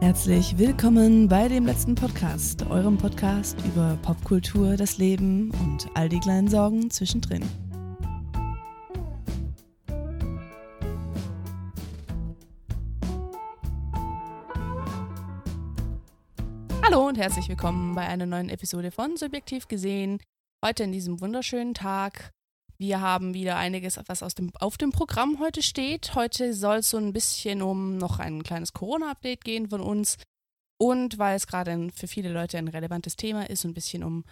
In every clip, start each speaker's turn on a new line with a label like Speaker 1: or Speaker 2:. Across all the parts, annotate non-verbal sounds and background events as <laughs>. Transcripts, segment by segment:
Speaker 1: Herzlich willkommen bei dem letzten Podcast, eurem Podcast über Popkultur, das Leben und all die kleinen Sorgen zwischendrin. Hallo und herzlich willkommen bei einer neuen Episode von Subjektiv gesehen. Heute in diesem wunderschönen Tag. Wir haben wieder einiges, was aus dem, auf dem Programm heute steht. Heute soll es so ein bisschen um noch ein kleines Corona-Update gehen von uns. Und weil es gerade für viele Leute ein relevantes Thema ist, so ein bisschen um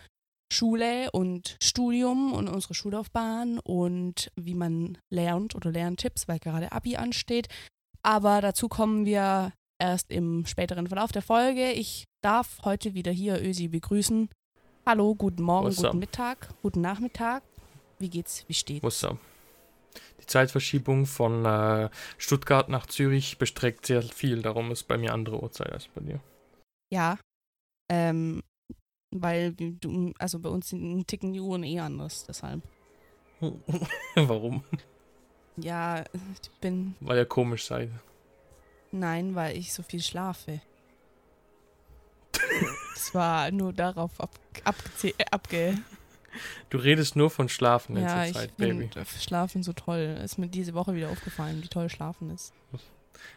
Speaker 1: Schule und Studium und unsere Schullaufbahn und wie man lernt oder Lerntipps, weil gerade Abi ansteht. Aber dazu kommen wir erst im späteren Verlauf der Folge. Ich darf heute wieder hier Ösi begrüßen. Hallo, guten Morgen,
Speaker 2: What's up?
Speaker 1: guten Mittag, guten Nachmittag. Wie geht's? Wie steht's?
Speaker 2: What's up? Die Zeitverschiebung von äh, Stuttgart nach Zürich bestreckt sehr viel, darum ist bei mir andere Uhrzeit als bei dir.
Speaker 1: Ja. Ähm, weil du, also bei uns sind ticken die Uhren eh anders, deshalb. <laughs>
Speaker 2: Warum?
Speaker 1: Ja, ich bin.
Speaker 2: Weil ihr komisch seid.
Speaker 1: Nein, weil ich so viel schlafe. Das war nur darauf ab, äh, abge.
Speaker 2: Du redest nur von Schlafen in
Speaker 1: Ja,
Speaker 2: letzter
Speaker 1: ich
Speaker 2: Zeit, Baby.
Speaker 1: Schlafen so toll. Ist mir diese Woche wieder aufgefallen, wie toll Schlafen ist.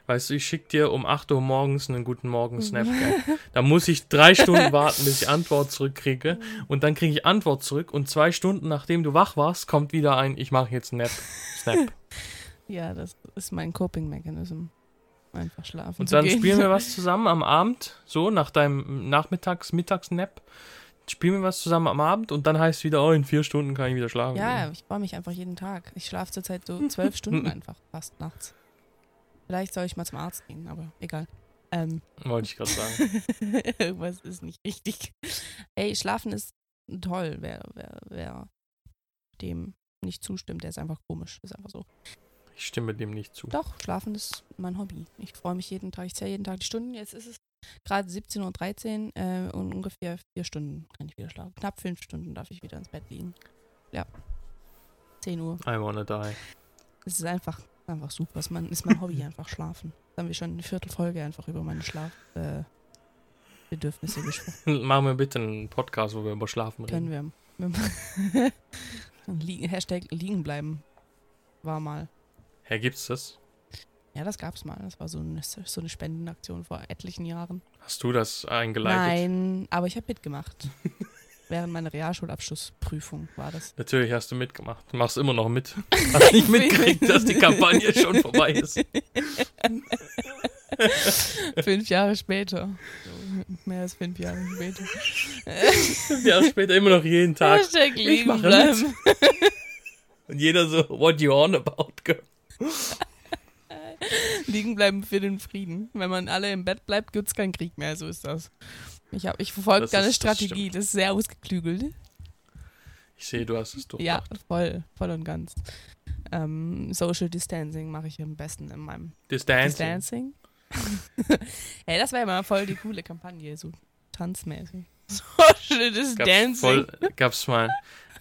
Speaker 2: Weißt du, ich schick dir um 8 Uhr morgens einen guten Morgen-Snap. gell? Da muss ich drei <laughs> Stunden warten, bis ich Antwort zurückkriege. Und dann kriege ich Antwort zurück. Und zwei Stunden nachdem du wach warst, kommt wieder ein, ich mache jetzt Nap. Snap. <laughs>
Speaker 1: Ja, das ist mein Coping-Mechanism. Einfach schlafen.
Speaker 2: Und dann
Speaker 1: gehen.
Speaker 2: spielen wir <laughs> was zusammen am Abend, so nach deinem Nachmittags-, Mittags-Nap. Spielen wir was zusammen am Abend und dann heißt es wieder, oh, in vier Stunden kann ich wieder schlafen.
Speaker 1: Ja,
Speaker 2: gehen.
Speaker 1: ich freue mich einfach jeden Tag. Ich schlafe zurzeit so zwölf <laughs> Stunden einfach, fast nachts. Vielleicht soll ich mal zum Arzt gehen, aber egal. Ähm,
Speaker 2: Wollte ich gerade sagen. <laughs>
Speaker 1: irgendwas ist nicht richtig. Ey, schlafen ist toll. Wer, wer, wer dem nicht zustimmt, der ist einfach komisch. Ist einfach so.
Speaker 2: Ich stimme dem nicht zu.
Speaker 1: Doch, schlafen ist mein Hobby. Ich freue mich jeden Tag. Ich zähle jeden Tag die Stunden. Jetzt ist es gerade 17.13 Uhr äh, und ungefähr vier Stunden kann ich wieder schlafen. Knapp fünf Stunden darf ich wieder ins Bett liegen. Ja. 10 Uhr.
Speaker 2: I wanna die.
Speaker 1: Es ist einfach, einfach super. Es ist mein, Hobby, <laughs> einfach schlafen. Da haben wir schon eine Viertelfolge einfach über meine Schlafbedürfnisse äh, gesprochen. <laughs>
Speaker 2: Machen wir bitte einen Podcast, wo wir über Schlafen reden.
Speaker 1: Können wir. <laughs> Liegen, Hashtag liegen bleiben. War mal.
Speaker 2: Hä, gibt's das?
Speaker 1: Ja, das gab's mal. Das war so eine, so eine Spendenaktion vor etlichen Jahren.
Speaker 2: Hast du das eingeleitet?
Speaker 1: Nein, aber ich habe mitgemacht. <laughs> Während meiner Realschulabschlussprüfung war das.
Speaker 2: Natürlich hast du mitgemacht. Du machst immer noch mit. <laughs> Hast nicht mitgekriegt, dass die Kampagne <laughs> schon vorbei ist.
Speaker 1: fünf Jahre später. Mehr als fünf Jahre später.
Speaker 2: Fünf Jahre später immer noch jeden Tag.
Speaker 1: Hashtag
Speaker 2: Ich mache
Speaker 1: bleiben.
Speaker 2: Und jeder so, what you on about, girl? <laughs>
Speaker 1: Liegen bleiben für den Frieden. Wenn man alle im Bett bleibt, gibt's keinen Krieg mehr. So ist das. Ich, hab- ich verfolge
Speaker 2: Das
Speaker 1: da eine
Speaker 2: ist- das
Speaker 1: Strategie. Das ist sehr ausgeklügelt.
Speaker 2: Ich sehe, du hast es durchdacht.
Speaker 1: Ja, voll, voll und ganz. Ähm, Social Distancing mache ich am besten in meinem
Speaker 2: Das Dancing.
Speaker 1: Distancing. <laughs> hey, das wäre mal voll die coole Kampagne, so tanzmäßig. <laughs> Social
Speaker 2: Gab's
Speaker 1: Distancing.
Speaker 2: voll, gab's mal,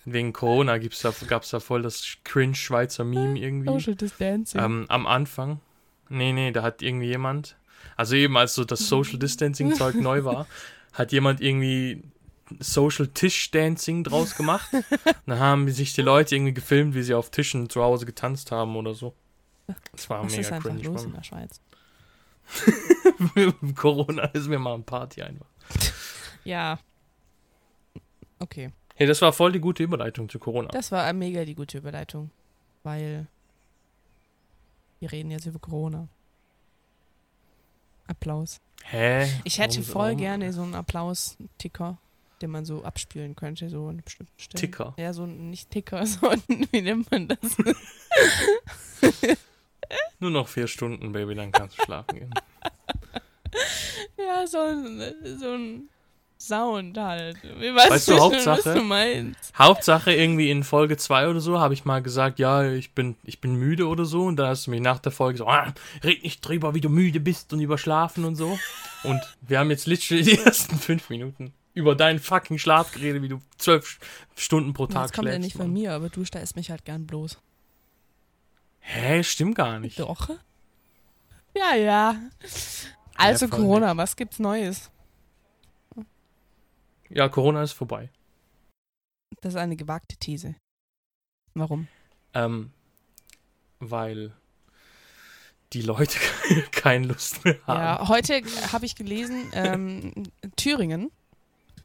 Speaker 2: wegen Corona gibt's da, gab's da voll das cringe-Schweizer Meme irgendwie.
Speaker 1: Social Distancing.
Speaker 2: Ähm, am Anfang. Nee, nee, da hat irgendwie jemand, also eben als so das Social Distancing Zeug <laughs> neu war, hat jemand irgendwie Social Tisch Dancing draus gemacht. <laughs> Dann haben sich die Leute irgendwie gefilmt, wie sie auf Tischen zu Hause getanzt haben oder so. Das war
Speaker 1: Was ist
Speaker 2: mega
Speaker 1: einfach
Speaker 2: cringe.
Speaker 1: los in der Schweiz? <laughs>
Speaker 2: Corona ist mir mal ein Party einfach.
Speaker 1: Ja. Okay.
Speaker 2: Hey, das war voll die gute Überleitung zu Corona.
Speaker 1: Das war mega die gute Überleitung. Weil wir reden jetzt über Corona. Applaus.
Speaker 2: Hä?
Speaker 1: Ich hätte
Speaker 2: Warum-
Speaker 1: voll
Speaker 2: warum-
Speaker 1: gerne so einen Applaus-Ticker, den man so abspielen könnte, so an bestimmten Stellen.
Speaker 2: Ticker.
Speaker 1: Ja, so ein, nicht Ticker, <laughs> sondern wie nennt man das? <laughs>
Speaker 2: Nur noch vier Stunden, Baby, dann kannst du schlafen gehen.
Speaker 1: ja, so ein, so ein Sound halt. Ich weiß
Speaker 2: Weißt du,
Speaker 1: nicht,
Speaker 2: Hauptsache-
Speaker 1: was du meinst.
Speaker 2: Hauptsache irgendwie in Folge 2 oder so habe ich mal gesagt, ja, ich bin, ich bin müde oder so. Und dann hast du mich nach der Folge so, ah, red nicht drüber, wie du müde bist und überschlafen und so. Und wir haben jetzt literally die <laughs> ersten fünf Minuten über deinen fucking Schlaf geredet, wie du zwölf Stunden pro Tag
Speaker 1: Das kommt ja
Speaker 2: schläfst,
Speaker 1: nicht von
Speaker 2: Mann.
Speaker 1: mir, aber du stellst mich halt gern bloß.
Speaker 2: Hä, stimmt gar nicht.
Speaker 1: Doch. Ja, ja. Also
Speaker 2: voll
Speaker 1: Corona, was gibt's Neues?
Speaker 2: Ja, Corona ist vorbei.
Speaker 1: Das ist eine gewagte These. Warum?
Speaker 2: Ähm, weil die Leute <laughs> keine Lust mehr haben.
Speaker 1: Ja, heute habe ich gelesen, ähm, Thüringen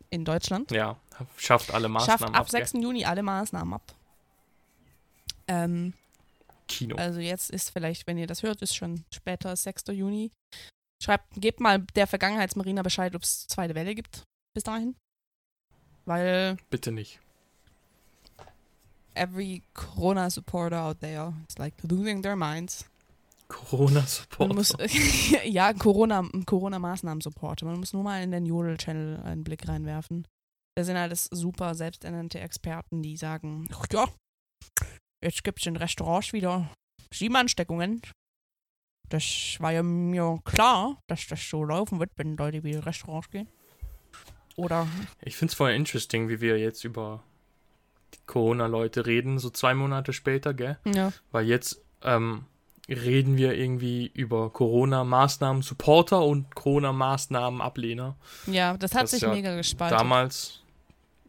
Speaker 1: in Deutschland
Speaker 2: Ja, schafft alle Maßnahmen
Speaker 1: schafft ab
Speaker 2: ab, gell?
Speaker 1: 6. Juni alle Maßnahmen ab. Ähm,
Speaker 2: Kino.
Speaker 1: also jetzt ist vielleicht, wenn ihr das hört, ist schon später, 6. Juni. Schreibt, gebt mal der Vergangenheitsmarina Bescheid, ob es zweite Welle gibt bis dahin. Weil
Speaker 2: Bitte nicht.
Speaker 1: every Corona supporter out there is like losing their minds.
Speaker 2: Corona-Support.
Speaker 1: Man muss, <laughs> ja, Corona, Corona-Maßnahmen-Supporter. Man muss nur mal in den Jodel-Channel einen Blick reinwerfen. Da sind alles super selbsternannte Experten, die sagen, ach ja, jetzt gibt es in Restaurants wieder sieben Ansteckungen. Das war ja mir klar, dass das so laufen wird, wenn Leute wieder in Restaurants gehen. Oder,
Speaker 2: Ich finde es voll interesting, wie wir jetzt über die Corona-Leute reden, so zwei Monate später, gell?
Speaker 1: ja,
Speaker 2: Weil jetzt ähm, reden wir irgendwie über Corona-Maßnahmen-Supporter und Corona-Maßnahmen-Ablehner.
Speaker 1: ja das hat
Speaker 2: Das
Speaker 1: sich
Speaker 2: ja
Speaker 1: mega gespalten.
Speaker 2: Damals,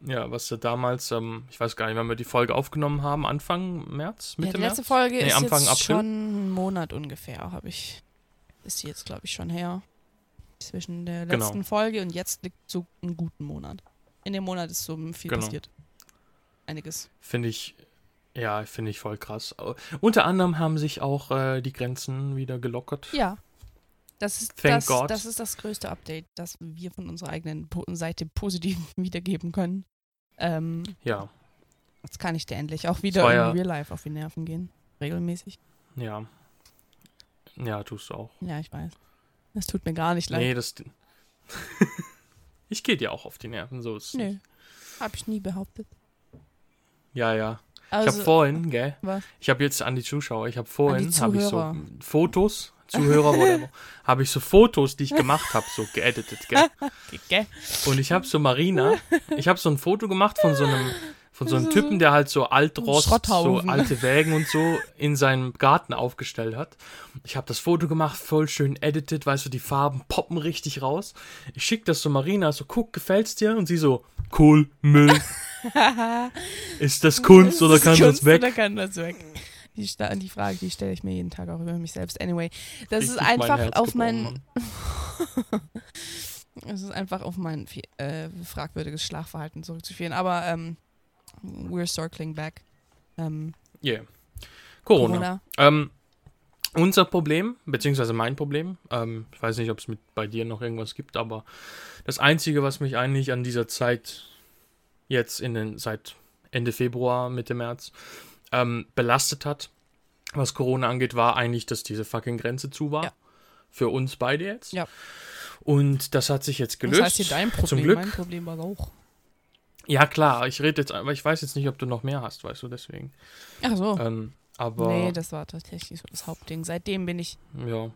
Speaker 2: ja, was ja damals, ähm, ich weiß gar nicht, wann wir die Folge aufgenommen haben, Anfang März,
Speaker 1: ja,
Speaker 2: Mitte
Speaker 1: die letzte
Speaker 2: März?
Speaker 1: Folge
Speaker 2: Nee,
Speaker 1: ist
Speaker 2: Anfang
Speaker 1: jetzt
Speaker 2: April.
Speaker 1: schon einen Monat ungefähr, habe ich. Ist die jetzt, glaube ich, schon her. Zwischen der
Speaker 2: Genau.
Speaker 1: letzten Folge und jetzt liegt so einen guten Monat. In dem Monat ist so viel
Speaker 2: Genau.
Speaker 1: passiert. Einiges.
Speaker 2: Finde ich, ja, finde ich voll krass. Unter anderem haben sich auch äh, die Grenzen wieder gelockert.
Speaker 1: Ja. Das ist, das, das ist das größte Update, das wir von unserer eigenen Seite positiv <laughs> wiedergeben können. Ähm,
Speaker 2: Ja,
Speaker 1: jetzt kann ich dir endlich auch wieder
Speaker 2: war
Speaker 1: in
Speaker 2: ja-
Speaker 1: Real Life auf die Nerven gehen. Regelmäßig.
Speaker 2: ja. Ja, tust du auch.
Speaker 1: Ja, ich weiß. Das tut mir gar nicht leid.
Speaker 2: Nee, das. <laughs> ich gehe dir auch auf die Nerven, so ist es
Speaker 1: Nö.
Speaker 2: nicht.
Speaker 1: Hab ich nie behauptet.
Speaker 2: Ja, ja. Ich
Speaker 1: Also,
Speaker 2: habe vorhin, gell?
Speaker 1: was?
Speaker 2: Ich habe jetzt an die Zuschauer, ich habe vorhin, habe ich so
Speaker 1: Zuhörer.
Speaker 2: Fotos, Zuhörer, whatever, <laughs> habe ich so Fotos, die ich gemacht habe, so geeditet, gell? <laughs>
Speaker 1: Gell?
Speaker 2: Und ich habe so Marina, ich habe so ein Foto gemacht von so einem, von so einem Typen, der halt so Altrost, so alte Wägen und so in seinem Garten aufgestellt hat. Ich habe das Foto gemacht, voll schön edited, weißt du, die Farben poppen richtig raus. Ich schicke das so Marina, so guck, gefällt's dir? Und sie so, cool, Müll. <laughs> Ist das Kunst oder kann
Speaker 1: Kunst
Speaker 2: das weg?
Speaker 1: Oder kann das weg? Die, die Frage, die stelle ich mir jeden Tag auch über mich selbst. Anyway, das ist
Speaker 2: Richtig mein
Speaker 1: einfach
Speaker 2: Herz
Speaker 1: auf mein,
Speaker 2: Mann.
Speaker 1: es <laughs> ist einfach auf mein äh, fragwürdiges Schlafverhalten zurückzuführen. Aber ähm, we're circling back. Ähm,
Speaker 2: Yeah. Corona.
Speaker 1: Corona.
Speaker 2: Ähm, unser Problem, beziehungsweise mein Problem, ähm, ich weiß nicht, ob es mit bei dir noch irgendwas gibt, aber das Einzige, was mich eigentlich an dieser Zeit jetzt in den, seit Ende Februar, Mitte März, ähm, belastet hat, was Corona angeht, war eigentlich, dass diese fucking Grenze zu war.
Speaker 1: Ja.
Speaker 2: Für uns beide jetzt.
Speaker 1: Ja.
Speaker 2: Und das hat sich jetzt gelöst.
Speaker 1: Das heißt dein Problem.
Speaker 2: Zum Glück.
Speaker 1: Mein Problem war auch.
Speaker 2: Ja, klar, ich rede jetzt, aber ich weiß jetzt nicht, ob du noch mehr hast, weißt du, deswegen.
Speaker 1: Ach so.
Speaker 2: Ähm, aber,
Speaker 1: nee, das war tatsächlich so das Hauptding. Seitdem bin ich
Speaker 2: ja.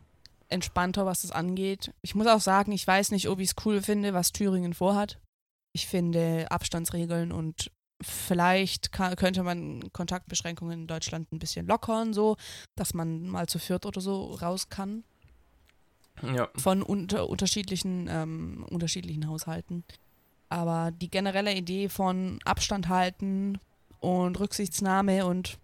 Speaker 1: entspannter, was das angeht. Ich muss auch sagen, ich weiß nicht, ob ich es cool finde, was Thüringen vorhat. Ich finde Abstandsregeln und vielleicht ka- könnte man Kontaktbeschränkungen in Deutschland ein bisschen lockern, so, dass man mal zu viert oder so raus kann
Speaker 2: Ja,
Speaker 1: von unter unterschiedlichen, ähm, unterschiedlichen Haushalten. Aber die generelle Idee von Abstand halten und Rücksichtsnahme und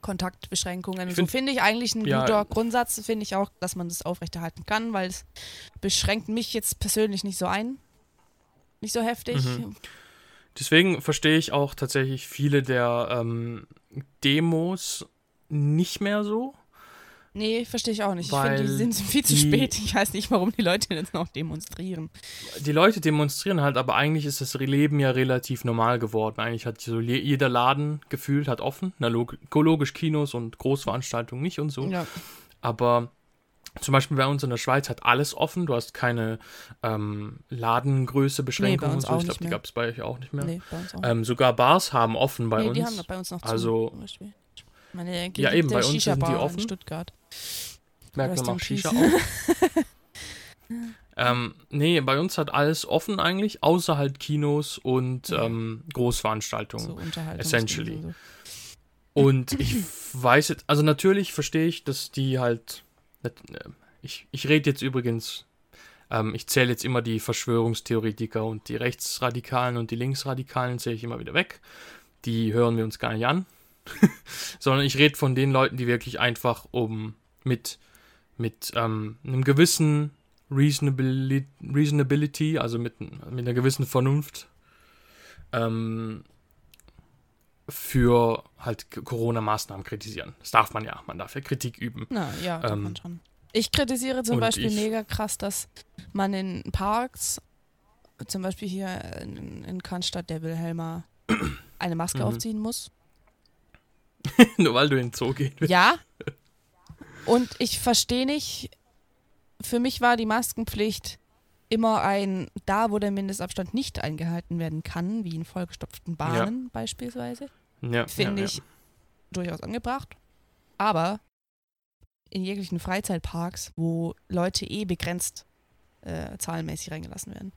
Speaker 1: Kontaktbeschränkungen,
Speaker 2: Ich
Speaker 1: so
Speaker 2: find-
Speaker 1: finde ich eigentlich ein
Speaker 2: Ja.
Speaker 1: guter Grundsatz, finde ich auch, dass man das aufrechterhalten kann, weil es beschränkt mich jetzt persönlich nicht so ein. Nicht so heftig.
Speaker 2: Mhm. Deswegen verstehe ich auch tatsächlich viele der ähm, Demos nicht mehr so.
Speaker 1: Nee, verstehe ich auch nicht. Ich finde, die sind viel zu
Speaker 2: die-
Speaker 1: spät. Ich weiß nicht, warum die Leute jetzt noch demonstrieren.
Speaker 2: Die Leute demonstrieren halt, aber eigentlich ist das Leben ja relativ normal geworden. Eigentlich hat so je- jeder Laden gefühlt hat offen. Na, log logisch Kinos und Großveranstaltungen nicht und so.
Speaker 1: Ja.
Speaker 2: Aber zum Beispiel bei uns in der Schweiz hat alles offen. Du hast keine ähm, Ladengröße Beschränkungen
Speaker 1: uns
Speaker 2: und so.
Speaker 1: auch
Speaker 2: Ich glaube, die gab es bei euch auch nicht mehr.
Speaker 1: Nee, bei uns auch.
Speaker 2: Ähm, sogar Bars haben offen bei
Speaker 1: nee,
Speaker 2: uns.
Speaker 1: die haben bei uns noch zu.
Speaker 2: Also-
Speaker 1: zum Beispiel. Meine
Speaker 2: Ja, eben, bei uns sind die offen.
Speaker 1: in Stuttgart.
Speaker 2: Merkt man auch Shisha auch. <laughs> <laughs> ähm, nee, bei uns hat alles offen eigentlich, außer halt Kinos und
Speaker 1: Ja.
Speaker 2: ähm, Großveranstaltungen.
Speaker 1: So
Speaker 2: essentially.
Speaker 1: So.
Speaker 2: Und ich <laughs> weiß jetzt, also natürlich verstehe ich, dass die halt, äh, ich, ich rede jetzt übrigens, ähm, ich zähle jetzt immer die Verschwörungstheoretiker und die Rechtsradikalen und die Linksradikalen zähle ich immer wieder weg. Die hören wir uns gar nicht an. <laughs> Sondern ich rede von den Leuten, die wirklich einfach um mit, mit ähm, einem gewissen Reasonability, Reasonability also mit, mit einer gewissen Vernunft, ähm, für halt Corona-Maßnahmen kritisieren. Das darf man ja, man darf ja Kritik üben.
Speaker 1: Na ja, ähm, man schon. Ich kritisiere zum Beispiel ich, mega krass, dass man in Parks, zum Beispiel hier in, in Cannstatt der Wilhelma, eine Maske mhm. aufziehen muss. <laughs>
Speaker 2: Nur weil du in den Zoo gehen willst.
Speaker 1: Ja. Und ich verstehe nicht, für mich war die Maskenpflicht immer ein, da wo der Mindestabstand nicht eingehalten werden kann, wie in vollgestopften Bahnen ja. beispielsweise, ja, finde ja, ich durchaus angebracht. Aber in jeglichen Freizeitparks, wo Leute eh begrenzt äh, zahlenmäßig reingelassen werden,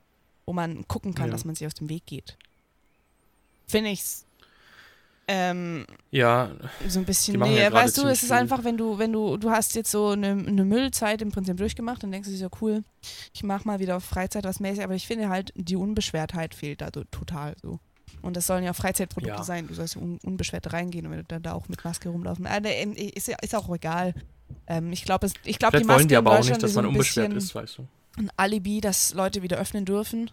Speaker 1: wo man gucken kann, dass man sich aus dem Weg geht, finde ich es ähm,
Speaker 2: ja.
Speaker 1: So ein bisschen. Nee, ja weißt du, es ist einfach, wenn du, wenn du, du hast jetzt so eine, eine Müllzeit im Prinzip durchgemacht, dann denkst du dir so, cool, ich mach mal wieder auf Freizeit was mäßig, aber ich finde halt, die Unbeschwertheit fehlt da so, total so. Und das sollen ja Freizeitprodukte ja. sein, du sollst un unbeschwert reingehen und wenn du dann da auch mit Maske rumlaufen. Äh, ist, ist auch egal. Ähm, ich glaube, glaub,
Speaker 2: die Maske wollen die aber auch nicht, dass man unbeschwert ist, weißt du.
Speaker 1: Ein Alibi, dass Leute wieder öffnen dürfen.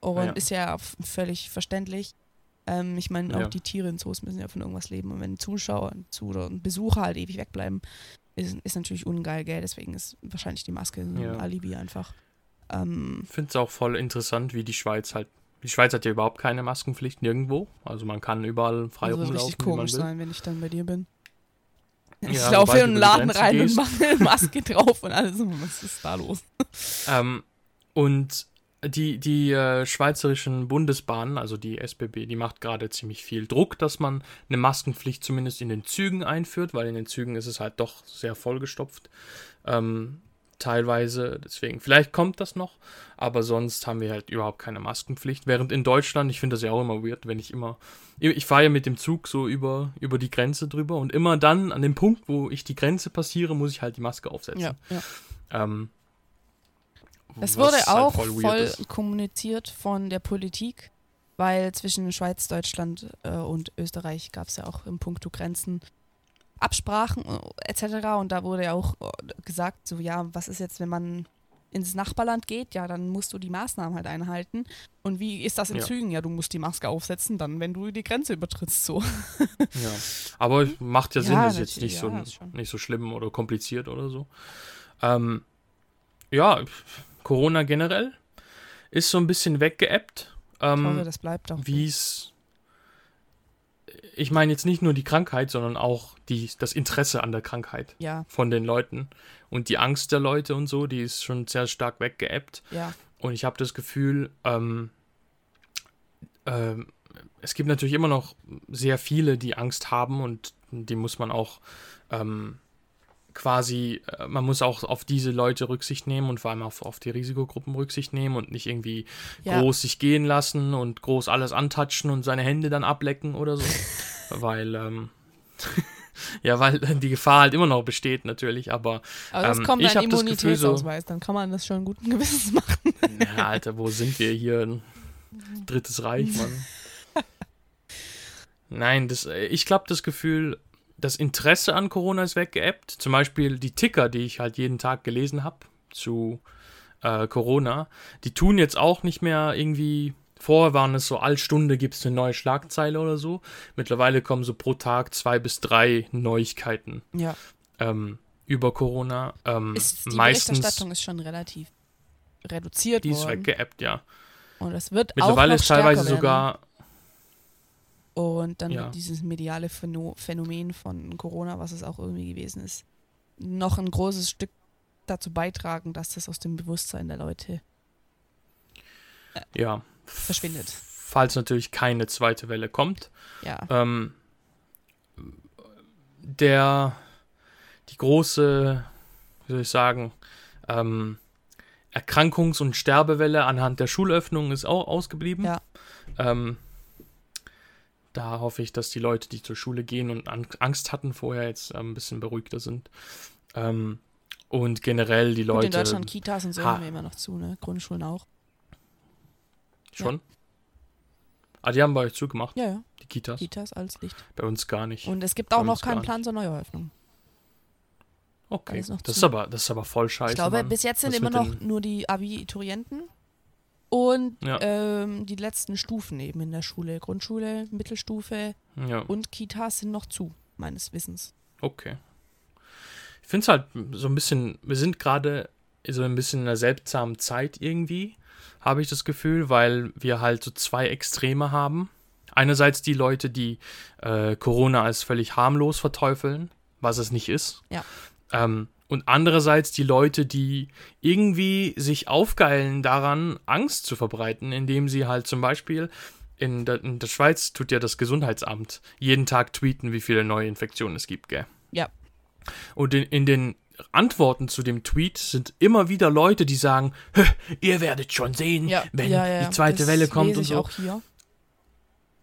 Speaker 1: Und ja. ist ja völlig verständlich. Ähm, ich meine, auch ja. die Tiere in Zoos müssen ja von irgendwas leben. Und wenn Zuschauer zu, oder Besucher halt ewig wegbleiben, ist, ist natürlich ungeil, gell? Deswegen ist wahrscheinlich die Maske ein ja. Alibi einfach.
Speaker 2: Ähm, ich finde es auch voll interessant, wie die Schweiz halt. Die Schweiz hat ja überhaupt keine Maskenpflicht nirgendwo. Also man kann überall frei also rumlaufen. Das richtig
Speaker 1: komisch sein, wenn ich dann bei dir bin. Ich ja, laufe in den Laden rein gehst. und mache eine Maske <laughs> drauf und alles. Was ist da los?
Speaker 2: Ähm, und die, die äh, schweizerischen Bundesbahnen, also die SBB, die macht gerade ziemlich viel Druck, dass man eine Maskenpflicht zumindest in den Zügen einführt, weil in den Zügen ist es halt doch sehr vollgestopft. Ähm, teilweise, deswegen, vielleicht kommt das noch, aber sonst haben wir halt überhaupt keine Maskenpflicht. Während in Deutschland, ich finde das ja auch immer weird, wenn ich immer, ich fahre ja mit dem Zug so über, über die Grenze drüber und immer dann an dem Punkt, wo ich die Grenze passiere, muss ich halt die Maske aufsetzen. Ja, ja. Ähm,
Speaker 1: es wurde halt auch voll, voll kommuniziert von der Politik, weil zwischen Schweiz, Deutschland äh, und Österreich gab es ja auch im Punkto Grenzen Absprachen äh, etc. Und da wurde ja auch äh, gesagt, so ja, was ist jetzt, wenn man ins Nachbarland geht, ja, dann musst du die Maßnahmen halt einhalten. Und wie ist das in ja. Zügen? Ja, du musst die Maske aufsetzen, dann, wenn du die Grenze übertrittst, so. <laughs>
Speaker 2: ja, aber macht ja Sinn, ja, ist jetzt nicht, ja, so, nicht so schlimm oder kompliziert oder so. Ähm, ja, Corona generell ist so ein bisschen weggeebbt. Ähm, ich hoffe,
Speaker 1: das bleibt auch.
Speaker 2: Wie es. Ich meine jetzt nicht nur die Krankheit, sondern auch die, das Interesse an der Krankheit
Speaker 1: ja.
Speaker 2: von den Leuten. Und die Angst der Leute und so, die ist schon sehr stark weggeebbt.
Speaker 1: Ja.
Speaker 2: Und ich habe das Gefühl, ähm, ähm, es gibt natürlich immer noch sehr viele, die Angst haben und die muss man auch ähm, quasi, äh, man muss auch auf diese Leute Rücksicht nehmen und vor allem auf, auf die Risikogruppen Rücksicht nehmen und nicht irgendwie ja. groß sich gehen lassen und groß alles antatschen und seine Hände dann ablecken oder so. <laughs> weil, ähm, <laughs> ja, weil die Gefahr halt immer noch besteht natürlich, aber,
Speaker 1: aber das
Speaker 2: ähm,
Speaker 1: kommt ich Immunitätsausweis, so, dann kann man das schon guten Gewissens machen.
Speaker 2: ja, Alter, wo sind wir hier? Drittes Reich, Mann. <laughs> Nein, das, äh, ich glaube, das Gefühl, das Interesse an Corona ist weggeebbt. Zum Beispiel die Ticker, die ich halt jeden Tag gelesen habe zu äh, Corona, die tun jetzt auch nicht mehr irgendwie. Vorher waren es so, all Stunde gibt es eine neue Schlagzeile oder so. Mittlerweile kommen so pro Tag zwei bis drei Neuigkeiten
Speaker 1: ja.
Speaker 2: ähm, über Corona. Ähm,
Speaker 1: ist, die meistens, Berichterstattung ist schon relativ reduziert
Speaker 2: die worden. Die ist weggeebbt, ja.
Speaker 1: Und es wird
Speaker 2: Mittlerweile
Speaker 1: auch
Speaker 2: ist teilweise sogar
Speaker 1: und dann ja. dieses mediale Phänomen von Corona, was es auch irgendwie gewesen ist, noch ein großes Stück dazu beitragen, dass das aus dem Bewusstsein der Leute
Speaker 2: äh, ja.
Speaker 1: verschwindet.
Speaker 2: Falls natürlich keine zweite Welle kommt.
Speaker 1: Ja.
Speaker 2: Ähm, der, die große, wie soll ich sagen, ähm, Erkrankungs- und Sterbewelle anhand der Schulöffnung ist auch ausgeblieben.
Speaker 1: Ja.
Speaker 2: Ähm, da hoffe ich, dass die Leute, die zur Schule gehen und Angst hatten vorher, jetzt äh, ein bisschen beruhigter sind. Ähm, Und generell die
Speaker 1: Gut,
Speaker 2: Leute.
Speaker 1: in Deutschland Kitas und so
Speaker 2: Ha-
Speaker 1: haben wir immer noch zu, ne? Grundschulen auch.
Speaker 2: Schon? Ah, die haben bei euch zugemacht,
Speaker 1: Ja, ja.
Speaker 2: die Kitas.
Speaker 1: Kitas alles dicht.
Speaker 2: Bei uns gar nicht.
Speaker 1: Und es gibt
Speaker 2: Bei
Speaker 1: auch noch keinen Plan zur Neueröffnung.
Speaker 2: okay. Das
Speaker 1: zu.
Speaker 2: ist, aber, das ist aber voll scheiße.
Speaker 1: ich glaube,
Speaker 2: Mann.
Speaker 1: bis jetzt sind
Speaker 2: Was
Speaker 1: immer noch
Speaker 2: den-
Speaker 1: nur die Abiturienten und
Speaker 2: Ja.
Speaker 1: ähm, die letzten Stufen eben in der Schule. Grundschule, Mittelstufe
Speaker 2: Ja,
Speaker 1: und Kitas sind noch zu, meines Wissens.
Speaker 2: okay. Ich finde es halt so ein bisschen, wir sind gerade so ein bisschen in einer seltsamen Zeit irgendwie, habe ich das Gefühl, weil wir halt so zwei Extreme haben. Einerseits die Leute, die äh, Corona als völlig harmlos verteufeln, was es nicht ist.
Speaker 1: Ja.
Speaker 2: Ähm, und andererseits die Leute, die irgendwie sich aufgeilen daran, Angst zu verbreiten, indem sie halt zum Beispiel in der, in der Schweiz tut ja das Gesundheitsamt jeden Tag tweeten, wie viele neue Infektionen es gibt, gell?
Speaker 1: Ja.
Speaker 2: Und in, in den Antworten zu dem Tweet sind immer wieder Leute, die sagen, "Hä, ihr werdet schon sehen, wenn die zweite
Speaker 1: das
Speaker 2: Welle kommt und so.
Speaker 1: auch hier.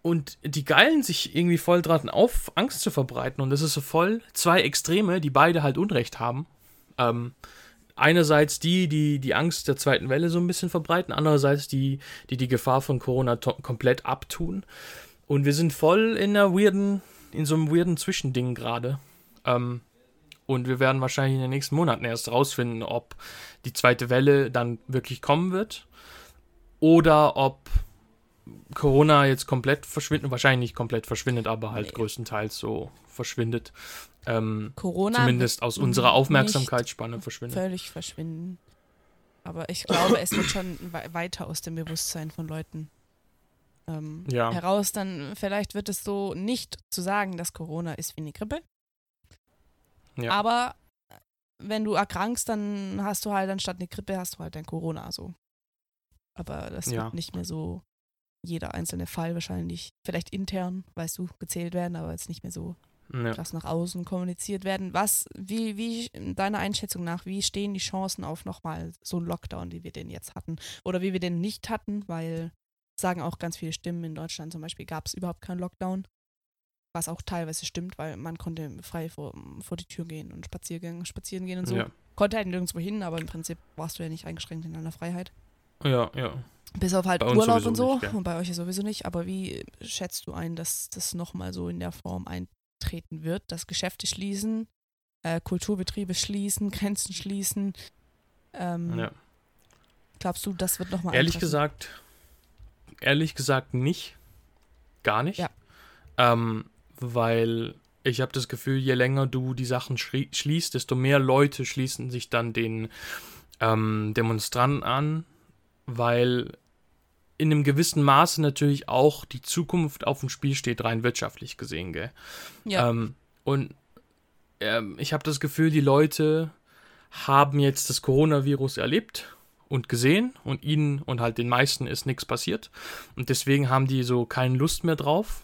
Speaker 2: Und die geilen sich irgendwie voll dran auf, Angst zu verbreiten. Und das ist so voll zwei Extreme, die beide halt Unrecht haben. Ähm, einerseits die, die die Angst der zweiten Welle so ein bisschen verbreiten, andererseits die, die die Gefahr von Corona komplett abtun. Und wir sind voll in einer weirden, in so einem weirden Zwischending gerade. Ähm, und wir werden wahrscheinlich in den nächsten Monaten erst rausfinden, ob die zweite Welle dann wirklich kommen wird oder ob Corona jetzt komplett verschwindet, wahrscheinlich nicht komplett verschwindet, aber halt
Speaker 1: Nee.
Speaker 2: größtenteils so verschwindet. Ähm,
Speaker 1: Corona
Speaker 2: zumindest aus unserer Aufmerksamkeitsspanne verschwindet.
Speaker 1: völlig verschwinden. Aber ich glaube, es wird schon wei- weiter aus dem Bewusstsein von Leuten ähm,
Speaker 2: Ja.
Speaker 1: heraus. Dann vielleicht wird es so nicht zu sagen, dass Corona ist wie eine Grippe.
Speaker 2: Ja.
Speaker 1: Aber wenn du erkrankst, dann hast du halt anstatt eine Grippe hast du halt ein Corona so. Aber das
Speaker 2: Ja.
Speaker 1: wird nicht mehr so jeder einzelne Fall wahrscheinlich, vielleicht intern, weißt du, gezählt werden, aber jetzt nicht mehr so
Speaker 2: Ja.
Speaker 1: krass nach außen kommuniziert werden. Was, wie, wie, deiner Einschätzung nach, wie stehen die Chancen auf nochmal so einen Lockdown, wie wir den jetzt hatten? Oder wie wir den nicht hatten, weil sagen auch ganz viele Stimmen in Deutschland zum Beispiel gab es überhaupt keinen Lockdown. Was auch teilweise stimmt, weil man konnte frei vor, vor die Tür gehen und spazieren, spazieren gehen und so.
Speaker 2: Ja.
Speaker 1: Konnte halt nirgendwo hin, aber im Prinzip warst du ja nicht eingeschränkt in deiner Freiheit.
Speaker 2: ja, ja.
Speaker 1: Bis auf halt Urlaub und so.
Speaker 2: nicht, gell.
Speaker 1: und bei euch ja sowieso nicht. Aber wie schätzt du ein, dass das nochmal so in der Form eintreten wird? Dass Geschäfte schließen, äh, Kulturbetriebe schließen, <laughs> Grenzen schließen. Ähm,
Speaker 2: ja.
Speaker 1: Glaubst du, das wird nochmal
Speaker 2: Ehrlich gesagt, ehrlich gesagt nicht. Gar nicht.
Speaker 1: Ja.
Speaker 2: Ähm, weil ich habe das Gefühl, je länger du die Sachen schließt, desto mehr Leute schließen sich dann den ähm, Demonstranten an, weil in einem gewissen Maße natürlich auch die Zukunft auf dem Spiel steht, rein wirtschaftlich gesehen, gell?
Speaker 1: Ja,
Speaker 2: Ähm, und ähm, ich habe das Gefühl, die Leute haben jetzt das Coronavirus erlebt und gesehen und ihnen und halt den meisten ist nichts passiert. Und deswegen haben die so keine Lust mehr drauf.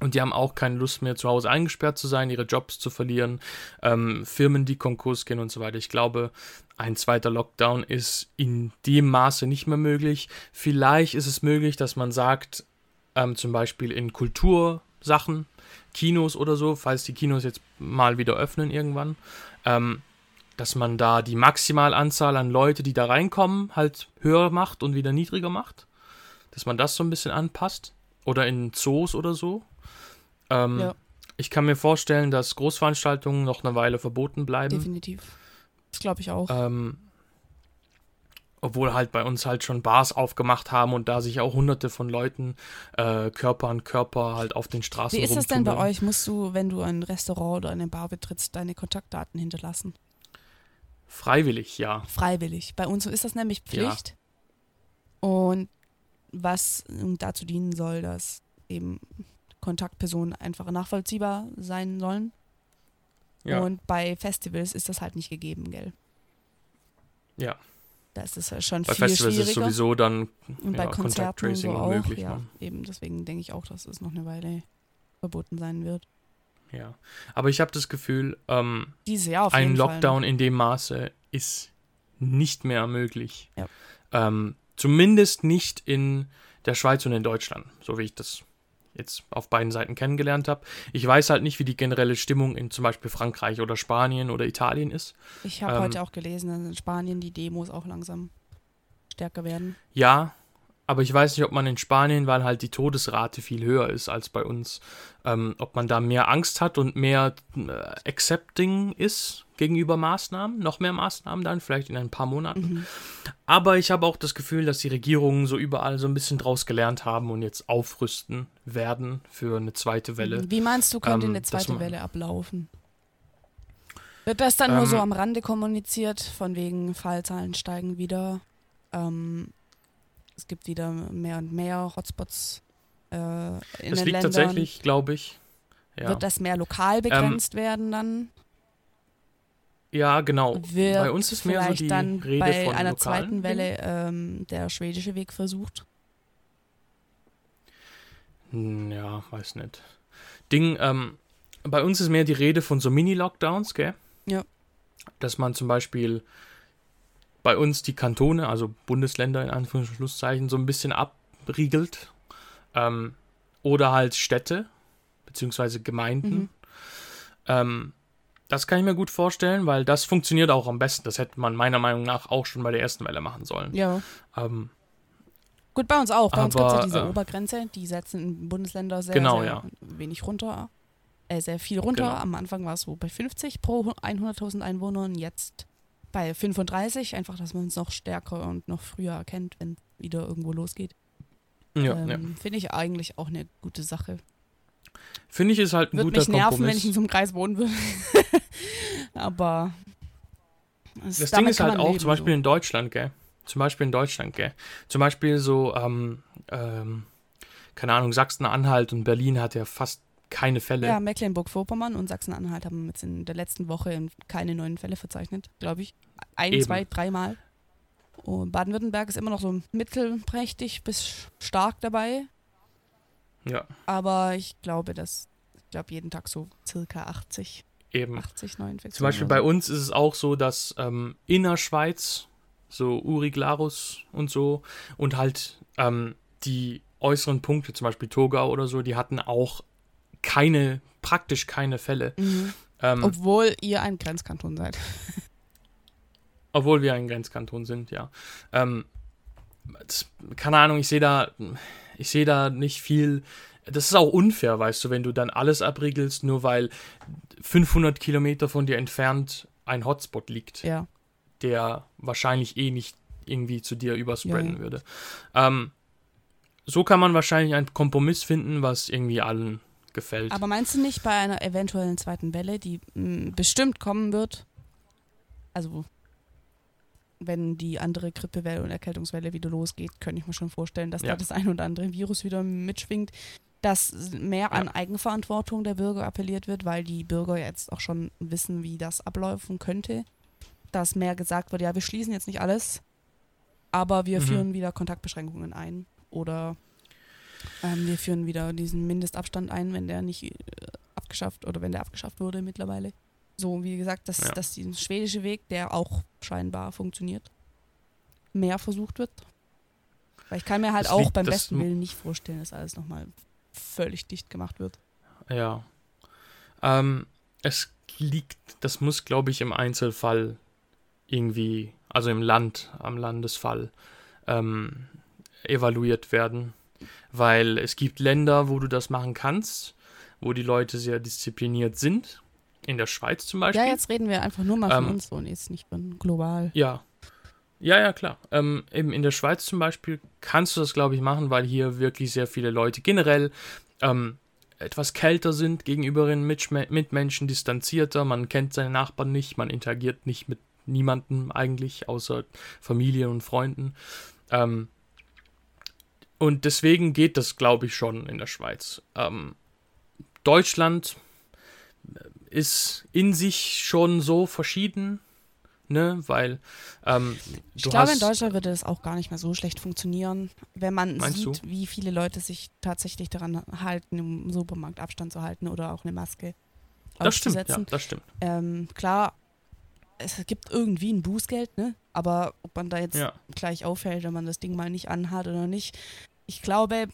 Speaker 2: Und die haben auch keine Lust mehr, zu Hause eingesperrt zu sein, ihre Jobs zu verlieren, ähm, Firmen, die Konkurs gehen und so weiter. Ich glaube, ein zweiter Lockdown ist in dem Maße nicht mehr möglich. Vielleicht ist es möglich, dass man sagt, ähm, zum Beispiel in Kultursachen, Kinos oder so, falls die Kinos jetzt mal wieder öffnen irgendwann, ähm, dass man da die Maximalanzahl an Leute, die da reinkommen, halt höher macht und wieder niedriger macht. Dass man das so ein bisschen anpasst. Oder in Zoos oder so. Ähm,
Speaker 1: Ja.
Speaker 2: Ich kann mir vorstellen, dass Großveranstaltungen noch eine Weile verboten bleiben.
Speaker 1: definitiv. Das glaube ich auch.
Speaker 2: Ähm, obwohl halt bei uns halt schon Bars aufgemacht haben und da sich auch hunderte von Leuten äh, Körper an Körper halt auf den Straßen
Speaker 1: Wie ist das denn bei euch? Musst du, wenn du ein Restaurant oder eine Bar betrittst, deine Kontaktdaten hinterlassen?
Speaker 2: Freiwillig, ja.
Speaker 1: Freiwillig. Bei uns ist das nämlich Pflicht. Und was dazu dienen soll, dass eben Kontaktpersonen einfach nachvollziehbar sein sollen.
Speaker 2: Ja.
Speaker 1: Und bei Festivals ist das halt nicht gegeben, gell?
Speaker 2: Ja.
Speaker 1: Da ist es ja schon
Speaker 2: Bei
Speaker 1: viel
Speaker 2: Festivals ist
Speaker 1: schwieriger.
Speaker 2: sowieso dann
Speaker 1: und bei
Speaker 2: ja,
Speaker 1: Konzerten
Speaker 2: Contact
Speaker 1: und
Speaker 2: Tracing
Speaker 1: so auch.
Speaker 2: unmöglich,
Speaker 1: ja,
Speaker 2: ne?
Speaker 1: eben deswegen denke ich auch, dass es noch eine Weile verboten sein wird.
Speaker 2: ja. Aber ich habe das Gefühl, ähm,
Speaker 1: Dieses Jahr auf
Speaker 2: ein
Speaker 1: Fall. ne?
Speaker 2: Lockdown in dem Maße ist nicht mehr möglich.
Speaker 1: Ja.
Speaker 2: Ähm, zumindest nicht in der Schweiz und in Deutschland, so wie ich das jetzt auf beiden Seiten kennengelernt habe. Ich weiß halt nicht, wie die generelle Stimmung in zum Beispiel Frankreich oder Spanien oder Italien ist.
Speaker 1: Ich habe
Speaker 2: Ähm,
Speaker 1: heute auch gelesen, dass in Spanien die Demos auch langsam stärker werden.
Speaker 2: Ja, aber ich weiß nicht, ob man in Spanien, weil halt die Todesrate viel höher ist als bei uns, ähm, ob man da mehr Angst hat und mehr äh, accepting ist gegenüber Maßnahmen, noch mehr Maßnahmen dann, vielleicht in ein paar Monaten.
Speaker 1: Mhm.
Speaker 2: Aber ich habe auch das Gefühl, dass die Regierungen so überall so ein bisschen draus gelernt haben und jetzt aufrüsten werden für eine zweite Welle.
Speaker 1: Wie meinst du, könnte
Speaker 2: Ähm,
Speaker 1: eine zweite
Speaker 2: man-
Speaker 1: Welle ablaufen? Wird das dann nur so
Speaker 2: Ähm,
Speaker 1: am Rande kommuniziert, von wegen Fallzahlen steigen wieder? Ähm, es gibt wieder mehr und mehr Hotspots äh, in
Speaker 2: Das
Speaker 1: den
Speaker 2: liegt
Speaker 1: Ländern.
Speaker 2: tatsächlich, glaube ich. Ja.
Speaker 1: Wird das mehr lokal begrenzt werden dann?
Speaker 2: ja, genau.
Speaker 1: Wird
Speaker 2: bei uns ist mehr so die
Speaker 1: dann
Speaker 2: Rede
Speaker 1: bei
Speaker 2: von
Speaker 1: einer
Speaker 2: lokalen
Speaker 1: zweiten. Welle ähm, der schwedische Weg versucht?
Speaker 2: Hm, Ja, weiß nicht. Ding, ähm, bei uns ist mehr die Rede von so Mini-Lockdowns, gell?
Speaker 1: Ja.
Speaker 2: Dass man zum Beispiel bei uns die Kantone, also Bundesländer in Anführungs- und Schlusszeichen, so ein bisschen abriegelt. Ähm, oder halt Städte, beziehungsweise Gemeinden.
Speaker 1: Mhm.
Speaker 2: Ähm, das kann ich mir gut vorstellen, weil das funktioniert auch am besten. Das hätte man meiner Meinung nach auch schon bei der ersten Welle machen sollen.
Speaker 1: Ja.
Speaker 2: Ähm,
Speaker 1: Gut, bei uns auch. Bei uns gibt es ja
Speaker 2: Aber,
Speaker 1: diese
Speaker 2: äh,
Speaker 1: Obergrenze. Die setzen in Bundesländer sehr,
Speaker 2: Genau,
Speaker 1: sehr
Speaker 2: ja.
Speaker 1: wenig runter. Äh, sehr viel runter.
Speaker 2: Genau.
Speaker 1: Am Anfang war es so bei 50 pro 100.000 Einwohnern. Jetzt bei 35. Einfach, dass man es noch stärker und noch früher erkennt, wenn wieder irgendwo losgeht.
Speaker 2: ja,
Speaker 1: ähm,
Speaker 2: ja.
Speaker 1: Finde ich eigentlich auch eine gute Sache.
Speaker 2: Finde ich, ist halt ein
Speaker 1: Würde
Speaker 2: guter
Speaker 1: mich nerven,
Speaker 2: Kompromiss.
Speaker 1: wenn ich in so einem Kreis wohnen würde. <laughs> Aber es-
Speaker 2: Das Ding ist halt auch,
Speaker 1: leben,
Speaker 2: zum Beispiel
Speaker 1: so.
Speaker 2: in Deutschland, gell? Zum Beispiel in Deutschland, gell? Zum Beispiel so, ähm, ähm, keine Ahnung, Sachsen-Anhalt und Berlin hat ja fast keine Fälle.
Speaker 1: Ja, Mecklenburg-Vorpommern und Sachsen-Anhalt haben jetzt in der letzten Woche keine neuen Fälle verzeichnet, glaube ich. Ein,
Speaker 2: Eben.
Speaker 1: zwei, dreimal. Und Baden-Württemberg ist immer noch so mittelprächtig bis stark dabei.
Speaker 2: Ja,
Speaker 1: Aber ich glaube, dass, ich glaube, jeden Tag so circa 80,
Speaker 2: eben.
Speaker 1: 80 Neuinfektionen.
Speaker 2: Zum Beispiel
Speaker 1: oder
Speaker 2: bei
Speaker 1: so.
Speaker 2: uns ist es auch so, dass ähm, Innerschweiz, so Uri Glarus und so, und halt ähm, die äußeren Punkte, zum Beispiel Togau oder so, die hatten auch keine, praktisch keine Fälle.
Speaker 1: Mhm.
Speaker 2: Ähm,
Speaker 1: Obwohl ihr ein Grenzkanton seid. <laughs>
Speaker 2: Obwohl wir ein Grenzkanton sind, ja. Ähm, keine Ahnung, ich sehe da, ich sehe da nicht viel. Das ist auch unfair, weißt du, wenn du dann alles abriegelst, nur weil 500 Kilometer von dir entfernt ein Hotspot liegt,
Speaker 1: Ja.
Speaker 2: der wahrscheinlich eh nicht irgendwie zu dir überspreaden
Speaker 1: Ja.
Speaker 2: würde. Ähm, so kann man wahrscheinlich einen Kompromiss finden, was irgendwie allen gefällt.
Speaker 1: Aber meinst du nicht bei einer eventuellen zweiten Welle, die mh, bestimmt kommen wird, also wenn die andere Grippewelle und Erkältungswelle wieder losgeht, könnte ich mir schon vorstellen, dass
Speaker 2: Ja.
Speaker 1: da das ein oder andere Virus wieder mitschwingt, dass mehr an Eigenverantwortung der Bürger appelliert wird, weil die Bürger jetzt auch schon wissen, wie das ablaufen könnte. Dass mehr gesagt wird, ja, wir schließen jetzt nicht alles, aber wir
Speaker 2: Mhm.
Speaker 1: führen wieder Kontaktbeschränkungen ein oder ähm, wir führen wieder diesen Mindestabstand ein, wenn der nicht äh, abgeschafft oder wenn der abgeschafft wurde mittlerweile. So, wie gesagt, dass,
Speaker 2: Ja.
Speaker 1: dass der schwedische Weg, der auch scheinbar funktioniert, mehr versucht wird. Weil ich kann mir halt
Speaker 2: Das
Speaker 1: auch
Speaker 2: liegt-
Speaker 1: beim besten Willen nicht vorstellen, dass alles nochmal völlig dicht gemacht wird.
Speaker 2: Ja. Ähm, es liegt, das muss, glaube ich, im Einzelfall irgendwie, also im Land, am Landesfall, ähm, evaluiert werden. Weil es gibt Länder, wo du das machen kannst, wo die Leute sehr diszipliniert sind. In der Schweiz zum Beispiel.
Speaker 1: Ja, jetzt reden wir einfach nur mal von
Speaker 2: Ähm,
Speaker 1: uns und jetzt nicht von global.
Speaker 2: Ja. Ja, ja, klar. Ähm, eben in der Schweiz zum Beispiel kannst du das, glaube ich, machen, weil hier wirklich sehr viele Leute generell ähm, etwas kälter sind gegenüber ihren Mitschme- Mitmenschen, distanzierter. Man kennt seine Nachbarn nicht, man interagiert nicht mit niemandem eigentlich, außer Familie und Freunden. Ähm, und deswegen geht das, glaube ich, schon in der Schweiz. Ähm, Deutschland ist in sich schon so verschieden, ne, weil ähm,
Speaker 1: Ich
Speaker 2: du
Speaker 1: glaube, in Deutschland würde das auch gar nicht mehr so schlecht funktionieren, wenn man sieht, wie viele Leute sich tatsächlich daran halten, im Supermarkt Abstand zu halten oder auch eine Maske
Speaker 2: das stimmt, ja, das stimmt.
Speaker 1: Ähm, klar, es gibt irgendwie ein Bußgeld, ne? Aber ob man da jetzt
Speaker 2: Ja.
Speaker 1: gleich aufhält, wenn man das Ding mal nicht anhat oder nicht. Ich glaube,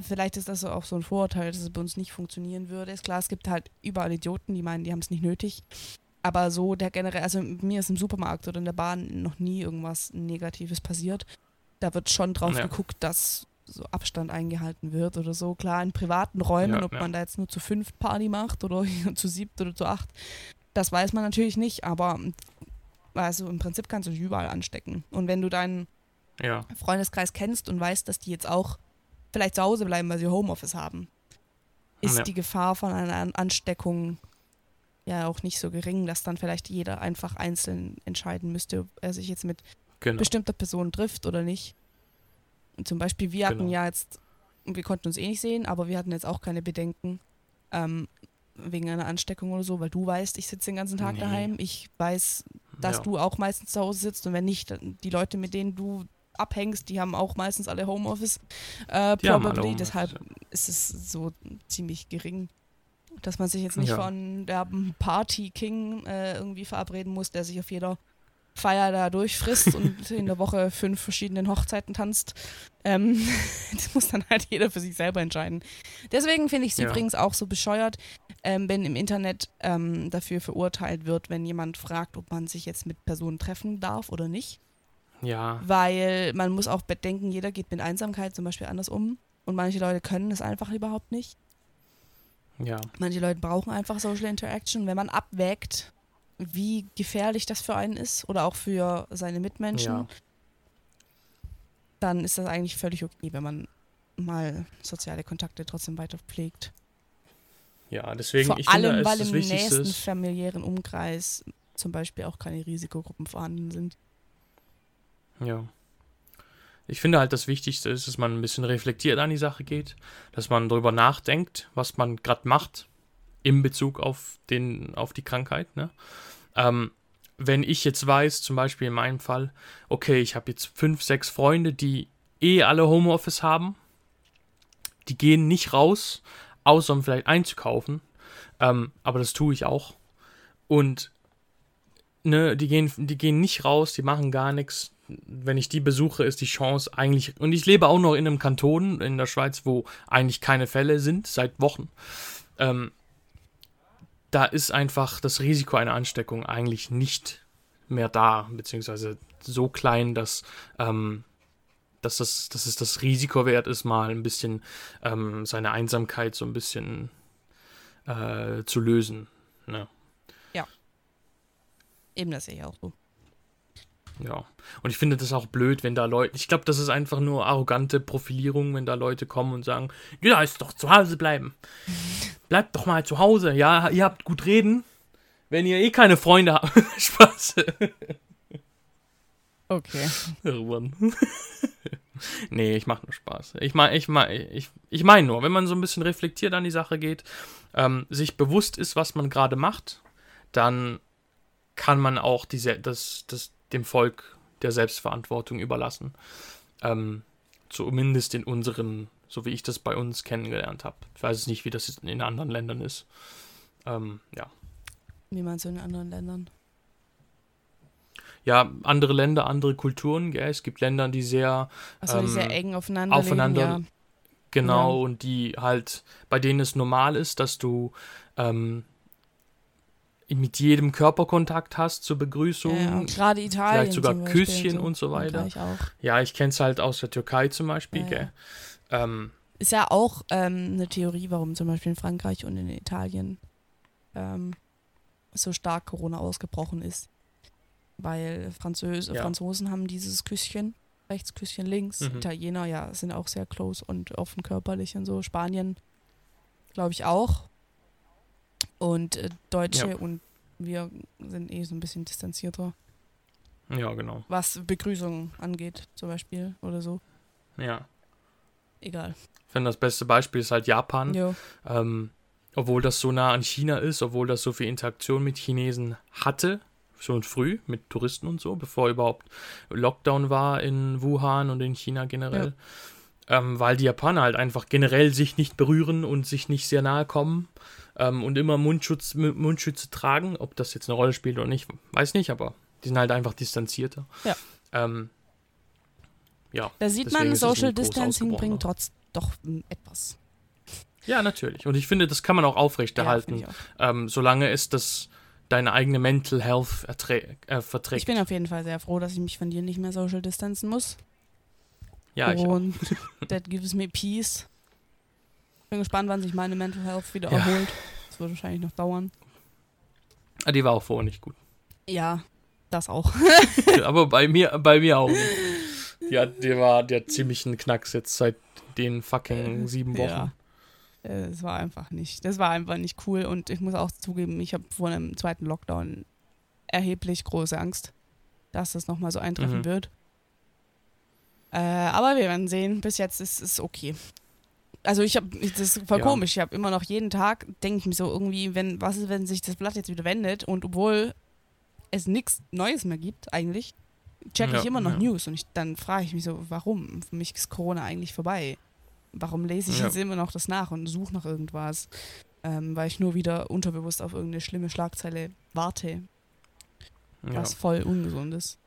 Speaker 1: vielleicht ist das auch so ein Vorurteil, dass es bei uns nicht funktionieren würde. Ist klar, es gibt halt überall Idioten, die meinen, die haben es nicht nötig. Aber so der generell, also mir ist im Supermarkt oder in der Bahn noch nie irgendwas Negatives passiert. Da wird schon drauf
Speaker 2: Ja.
Speaker 1: geguckt, dass so Abstand eingehalten wird oder so. Klar, in privaten Räumen,
Speaker 2: Ja,
Speaker 1: ob
Speaker 2: ja.
Speaker 1: man da jetzt nur zu fünft Party macht oder <laughs> zu siebt oder zu acht, das weiß man natürlich nicht, aber also im Prinzip kannst du dich überall anstecken. Und wenn du deinen
Speaker 2: Ja,
Speaker 1: Freundeskreis kennst und weißt, dass die jetzt auch vielleicht zu Hause bleiben, weil sie Homeoffice haben, ist
Speaker 2: Ja.
Speaker 1: die Gefahr von einer An- Ansteckung ja auch nicht so gering, dass dann vielleicht jeder einfach einzeln entscheiden müsste, ob er sich jetzt mit
Speaker 2: genau.
Speaker 1: bestimmter Person trifft oder nicht. Und zum Beispiel, wir hatten
Speaker 2: Genau.
Speaker 1: ja jetzt, wir konnten uns eh nicht sehen, aber wir hatten jetzt auch keine Bedenken ähm, wegen einer Ansteckung oder so, weil du weißt, ich sitze den ganzen Tag
Speaker 2: Nee.
Speaker 1: daheim. Ich weiß, dass
Speaker 2: ja.
Speaker 1: du auch meistens zu Hause sitzt und wenn nicht, dann die Leute, mit denen du abhängst, die haben auch meistens alle Homeoffice. Äh, probably,
Speaker 2: Homeoffice,
Speaker 1: deshalb
Speaker 2: ja.
Speaker 1: ist es so ziemlich gering, dass man sich jetzt nicht
Speaker 2: Ja.
Speaker 1: von der Party King äh, irgendwie verabreden muss, der sich auf jeder Feier da durchfrisst und <laughs> in der Woche fünf verschiedenen Hochzeiten tanzt. Ähm, <laughs> das muss dann halt jeder für sich selber entscheiden. Deswegen finde ich es
Speaker 2: Ja.
Speaker 1: übrigens auch so bescheuert, ähm, wenn im Internet ähm, dafür verurteilt wird, wenn jemand fragt, ob man sich jetzt mit Personen treffen darf oder nicht.
Speaker 2: Ja,
Speaker 1: Weil man muss auch bedenken, jeder geht mit Einsamkeit zum Beispiel anders um. Und manche Leute können es einfach überhaupt nicht.
Speaker 2: ja,
Speaker 1: Manche Leute brauchen einfach Social Interaction. Wenn man abwägt, wie gefährlich das für einen ist oder auch für seine Mitmenschen,
Speaker 2: ja.
Speaker 1: dann ist das eigentlich völlig okay, wenn man mal soziale Kontakte trotzdem weiter pflegt.
Speaker 2: Ja, deswegen,
Speaker 1: Vor
Speaker 2: ich
Speaker 1: allem,
Speaker 2: finde,
Speaker 1: weil
Speaker 2: das
Speaker 1: im nächsten familiären Umkreis zum Beispiel auch keine Risikogruppen vorhanden sind.
Speaker 2: Ja. Ich finde halt, das Wichtigste ist, dass man ein bisschen reflektiert an die Sache geht, dass man darüber nachdenkt, was man gerade macht in Bezug auf, den, auf die Krankheit. Ne? Ähm, wenn ich jetzt weiß, zum Beispiel in meinem Fall, okay, ich habe jetzt fünf, sechs Freunde, die eh alle Homeoffice haben, die gehen nicht raus, außer um vielleicht einzukaufen, ähm, aber das tue ich auch. Und ne, die gehen, die gehen nicht raus, die machen gar nichts. Wenn ich die besuche, ist die Chance eigentlich. Und ich lebe auch noch in einem Kanton in der Schweiz, wo eigentlich keine Fälle sind, seit Wochen. Ähm, da ist einfach das Risiko einer Ansteckung eigentlich nicht mehr da, beziehungsweise so klein, dass, ähm, dass, das, dass es das Risiko wert ist, mal ein bisschen ähm, seine Einsamkeit so ein bisschen äh, zu lösen. Ne?
Speaker 1: Eben das sehe ich auch so.
Speaker 2: Ja. Und ich finde das auch blöd, wenn da Leute. Ich glaube, das ist einfach nur arrogante Profilierung, wenn da Leute kommen und sagen: Ja, ist doch zu Hause bleiben. Bleibt doch mal zu Hause. Ja, ihr habt gut reden. Wenn ihr eh keine Freunde habt. <laughs> Spaß.
Speaker 1: Okay.
Speaker 2: Irgendwann. <laughs> nee, ich mache nur Spaß. Ich meine ich mein, ich, ich mein nur, wenn man so ein bisschen reflektiert an die Sache geht, ähm, sich bewusst ist, was man gerade macht, dann kann man auch diese, das, das, dem Volk der Selbstverantwortung überlassen. Ähm, zumindest in unseren, so wie ich das bei uns kennengelernt habe. Ich weiß es nicht, wie das in anderen Ländern ist. Ähm, ja.
Speaker 1: Wie meinst du in anderen Ländern?
Speaker 2: ja, andere Länder, andere Kulturen. Gell? Es gibt Länder, die sehr
Speaker 1: Achso, die
Speaker 2: Ähm,
Speaker 1: sehr eng aufeinander,
Speaker 2: aufeinander-
Speaker 1: legen, ja.
Speaker 2: Genau,
Speaker 1: Ja.
Speaker 2: und die halt, bei denen es normal ist, dass du ähm, mit jedem Körperkontakt hast zur Begrüßung.
Speaker 1: Ja, ja. Gerade Italien.
Speaker 2: vielleicht sogar Küsschen und so weiter.
Speaker 1: Ich.
Speaker 2: Ja, ich kenne es halt aus der Türkei zum Beispiel,
Speaker 1: Ja,
Speaker 2: gell? Ähm,
Speaker 1: Ist ja auch ähm, eine Theorie, warum zum Beispiel in Frankreich und in Italien ähm, so stark Corona ausgebrochen ist. Weil Französ
Speaker 2: Ja.
Speaker 1: Franzosen haben dieses Küsschen, rechts Küsschen links.
Speaker 2: Mhm.
Speaker 1: Italiener, ja, sind auch sehr close und offen körperlich und so. Spanien, glaube ich, auch. Und äh, Deutsche
Speaker 2: Ja.
Speaker 1: und wir sind eh so ein bisschen distanzierter,
Speaker 2: ja, genau.
Speaker 1: was Begrüßungen angeht, zum Beispiel oder so.
Speaker 2: Ja.
Speaker 1: Egal.
Speaker 2: Ich finde, das beste Beispiel ist halt Japan.
Speaker 1: Jo.
Speaker 2: Ähm, obwohl das so nah an China ist, obwohl das so viel Interaktion mit Chinesen hatte, schon früh mit Touristen und so, bevor überhaupt Lockdown war in Wuhan und in China generell. Ähm, weil die Japaner halt einfach generell sich nicht berühren und sich nicht sehr nahe kommen ähm, und immer Mundschutz, Mundschütze tragen. Ob das jetzt eine Rolle spielt oder nicht, weiß nicht, aber die sind halt einfach distanzierter.
Speaker 1: Ja.
Speaker 2: Ähm, ja.
Speaker 1: Da sieht man, Social Distancing bringt trotz, doch etwas.
Speaker 2: Ja, natürlich. Und ich finde, das kann man auch aufrechterhalten,
Speaker 1: Ja, finde
Speaker 2: ähm, solange es das deine eigene Mental Health äh,
Speaker 1: auch.
Speaker 2: verträgt.
Speaker 1: ich bin auf jeden Fall sehr froh, dass ich mich von dir nicht mehr social distanzen muss.
Speaker 2: ja, ich auch.
Speaker 1: Und <laughs> that gives me peace. Bin gespannt, wann sich meine Mental Health wieder
Speaker 2: Ja.
Speaker 1: erholt. Das wird wahrscheinlich noch dauern.
Speaker 2: Ah, Die war auch vorher nicht gut.
Speaker 1: Ja, das auch. <laughs>
Speaker 2: Aber bei mir, bei mir auch. nicht. Die hat, die war, die hat ziemlich einen Knacks jetzt seit den fucking sieben Wochen.
Speaker 1: Ja. Äh, Es war einfach nicht. Das war einfach nicht cool. Und ich muss auch zugeben, ich habe vor einem zweiten Lockdown erheblich große Angst, dass das nochmal so eintreffen
Speaker 2: Mhm.
Speaker 1: wird. Äh, aber wir werden sehen. Bis jetzt ist es okay. Also ich habe, das ist voll
Speaker 2: Ja.
Speaker 1: komisch. Ich habe immer noch jeden Tag, denke ich mir so irgendwie, wenn, was ist, wenn sich das Blatt jetzt wieder wendet und obwohl es nichts Neues mehr gibt eigentlich, checke ich
Speaker 2: Ja,
Speaker 1: immer noch
Speaker 2: ja.
Speaker 1: News und ich, dann frage ich mich so, warum? Für mich ist Corona eigentlich vorbei. Warum lese ich jetzt immer noch das nach und suche nach irgendwas? Ähm, weil ich nur wieder unterbewusst auf irgendeine schlimme Schlagzeile warte, was voll ungesund ist.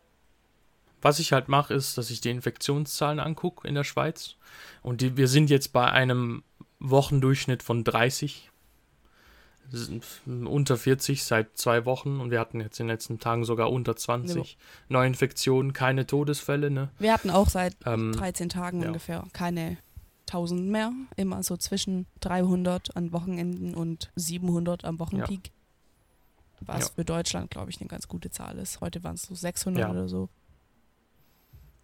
Speaker 2: Was ich halt mache, ist, dass ich die Infektionszahlen angucke in der Schweiz. Und die, wir sind jetzt bei einem Wochendurchschnitt von 30. Das sind Unter 40 seit zwei Wochen und wir hatten jetzt in den letzten Tagen sogar unter 20 Neuinfektionen, keine Todesfälle. Ne?
Speaker 1: Wir hatten auch seit
Speaker 2: Ähm,
Speaker 1: 13 Tagen
Speaker 2: ja.
Speaker 1: ungefähr keine 1000 mehr. Immer so zwischen 300 an Wochenenden und 700 am Wochenpeak. Was
Speaker 2: Ja.
Speaker 1: für Deutschland, glaube ich, eine ganz gute Zahl ist. Heute waren es so 600
Speaker 2: Ja.
Speaker 1: oder so.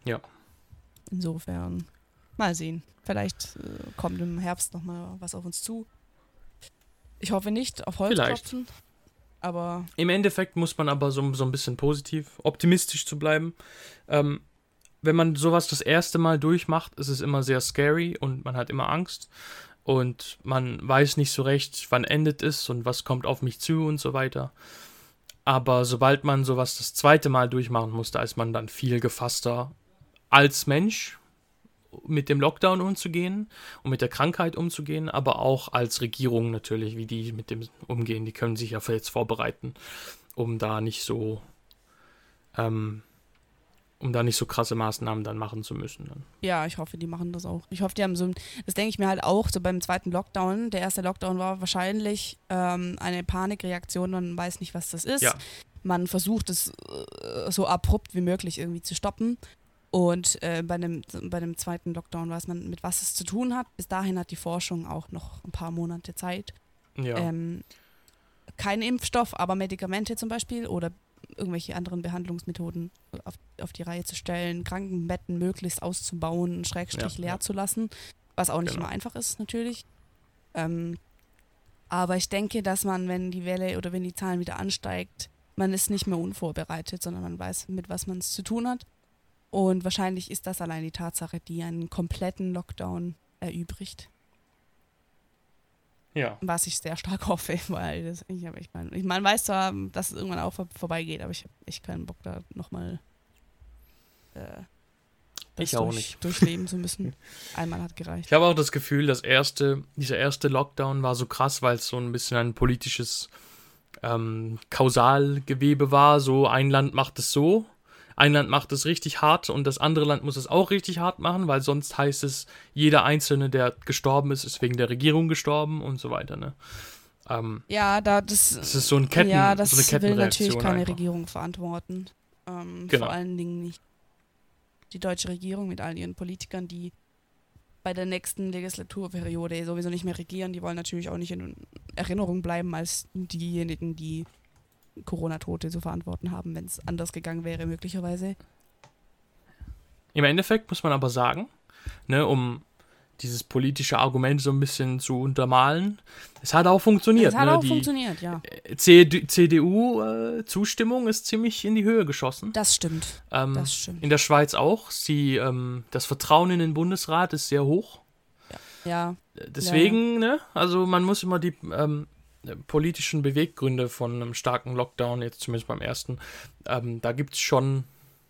Speaker 2: Ja.
Speaker 1: Insofern, mal sehen. Vielleicht äh, kommt im Herbst nochmal was auf uns zu. Ich hoffe nicht auf
Speaker 2: Vielleicht.
Speaker 1: Holzklopfen. Aber
Speaker 2: Im Endeffekt muss man aber so, so ein bisschen positiv, optimistisch zu bleiben. Ähm, wenn man sowas das erste Mal durchmacht, ist es immer sehr scary und man hat immer Angst. Und man weiß nicht so recht, wann endet es und was kommt auf mich zu und so weiter. Aber sobald man sowas das zweite Mal durchmachen muss, da ist man dann viel gefasster als Mensch mit dem Lockdown umzugehen und mit der Krankheit umzugehen, aber auch als Regierung natürlich, wie die mit dem umgehen. Die können sich ja jetzt vorbereiten, um da nicht so, ähm, um da nicht so krasse Maßnahmen dann machen zu müssen. Dann.
Speaker 1: Ja, ich hoffe, die machen das auch. Ich hoffe, die haben so, ein- das denke ich mir halt auch, so beim zweiten Lockdown. Der erste Lockdown war wahrscheinlich ähm, eine Panikreaktion, man weiß nicht, was das ist.
Speaker 2: Ja.
Speaker 1: Man versucht es äh, so abrupt wie möglich irgendwie zu stoppen. Und äh, bei, einem, bei dem zweiten Lockdown weiß man, mit was es zu tun hat. Bis dahin hat die Forschung auch noch ein paar Monate Zeit.
Speaker 2: Ja,
Speaker 1: Ähm, kein Impfstoff, aber Medikamente zum Beispiel oder irgendwelche anderen Behandlungsmethoden auf, auf die Reihe zu stellen, Krankenbetten möglichst auszubauen, Schrägstrich
Speaker 2: Ja,
Speaker 1: leer
Speaker 2: ja.
Speaker 1: zu lassen, was auch nicht
Speaker 2: Genau.
Speaker 1: immer einfach ist natürlich. Ähm, aber ich denke, dass man, wenn die Welle oder wenn die Zahlen wieder ansteigt, man ist nicht mehr unvorbereitet, sondern man weiß, mit was man es zu tun hat. Und wahrscheinlich ist das allein die Tatsache, die einen kompletten Lockdown erübrigt.
Speaker 2: ja.
Speaker 1: Was ich sehr stark <laughs> hoffe, weil das, ich, hab, ich meine, ich mein, weiß zwar, dass es irgendwann auch vor, vorbeigeht, aber ich habe echt keinen Bock, da nochmal äh,
Speaker 2: auch
Speaker 1: durch,
Speaker 2: nicht.
Speaker 1: durchleben zu müssen. <laughs> Einmal hat gereicht.
Speaker 2: Ich habe auch das Gefühl, das erste, dieser erste Lockdown war so krass, weil es so ein bisschen ein politisches ähm, Kausalgewebe war. So ein Land macht es so, ein Land macht es richtig hart und das andere Land muss es auch richtig hart machen, weil sonst heißt es, jeder Einzelne, der gestorben ist, ist wegen der Regierung gestorben und so weiter. Ne? Ähm,
Speaker 1: Ja, da das,
Speaker 2: es ist so, ein Ketten,
Speaker 1: ja, das
Speaker 2: so
Speaker 1: will natürlich keine
Speaker 2: einfach.
Speaker 1: Regierung verantworten. Ähm,
Speaker 2: Genau.
Speaker 1: Vor allen Dingen nicht die deutsche Regierung mit all ihren Politikern, die bei der nächsten Legislaturperiode sowieso nicht mehr regieren. Die wollen natürlich auch nicht in Erinnerung bleiben als diejenigen, die Corona-Tote zu verantworten haben, wenn es anders gegangen wäre, möglicherweise.
Speaker 2: Im Endeffekt muss man aber sagen, ne, um dieses politische Argument so ein bisschen zu untermalen, es hat auch funktioniert.
Speaker 1: Es hat
Speaker 2: ne?
Speaker 1: auch
Speaker 2: Die
Speaker 1: funktioniert, ja.
Speaker 2: CDU-Zustimmung ist ziemlich in die Höhe geschossen.
Speaker 1: Das stimmt.
Speaker 2: Ähm,
Speaker 1: Das stimmt.
Speaker 2: in der Schweiz auch. Sie, ähm, das Vertrauen in den Bundesrat ist sehr hoch.
Speaker 1: Ja,
Speaker 2: Deswegen, ne, also man muss immer die ähm, politischen Beweggründe von einem starken Lockdown, jetzt zumindest beim ersten, ähm, da gibt es schon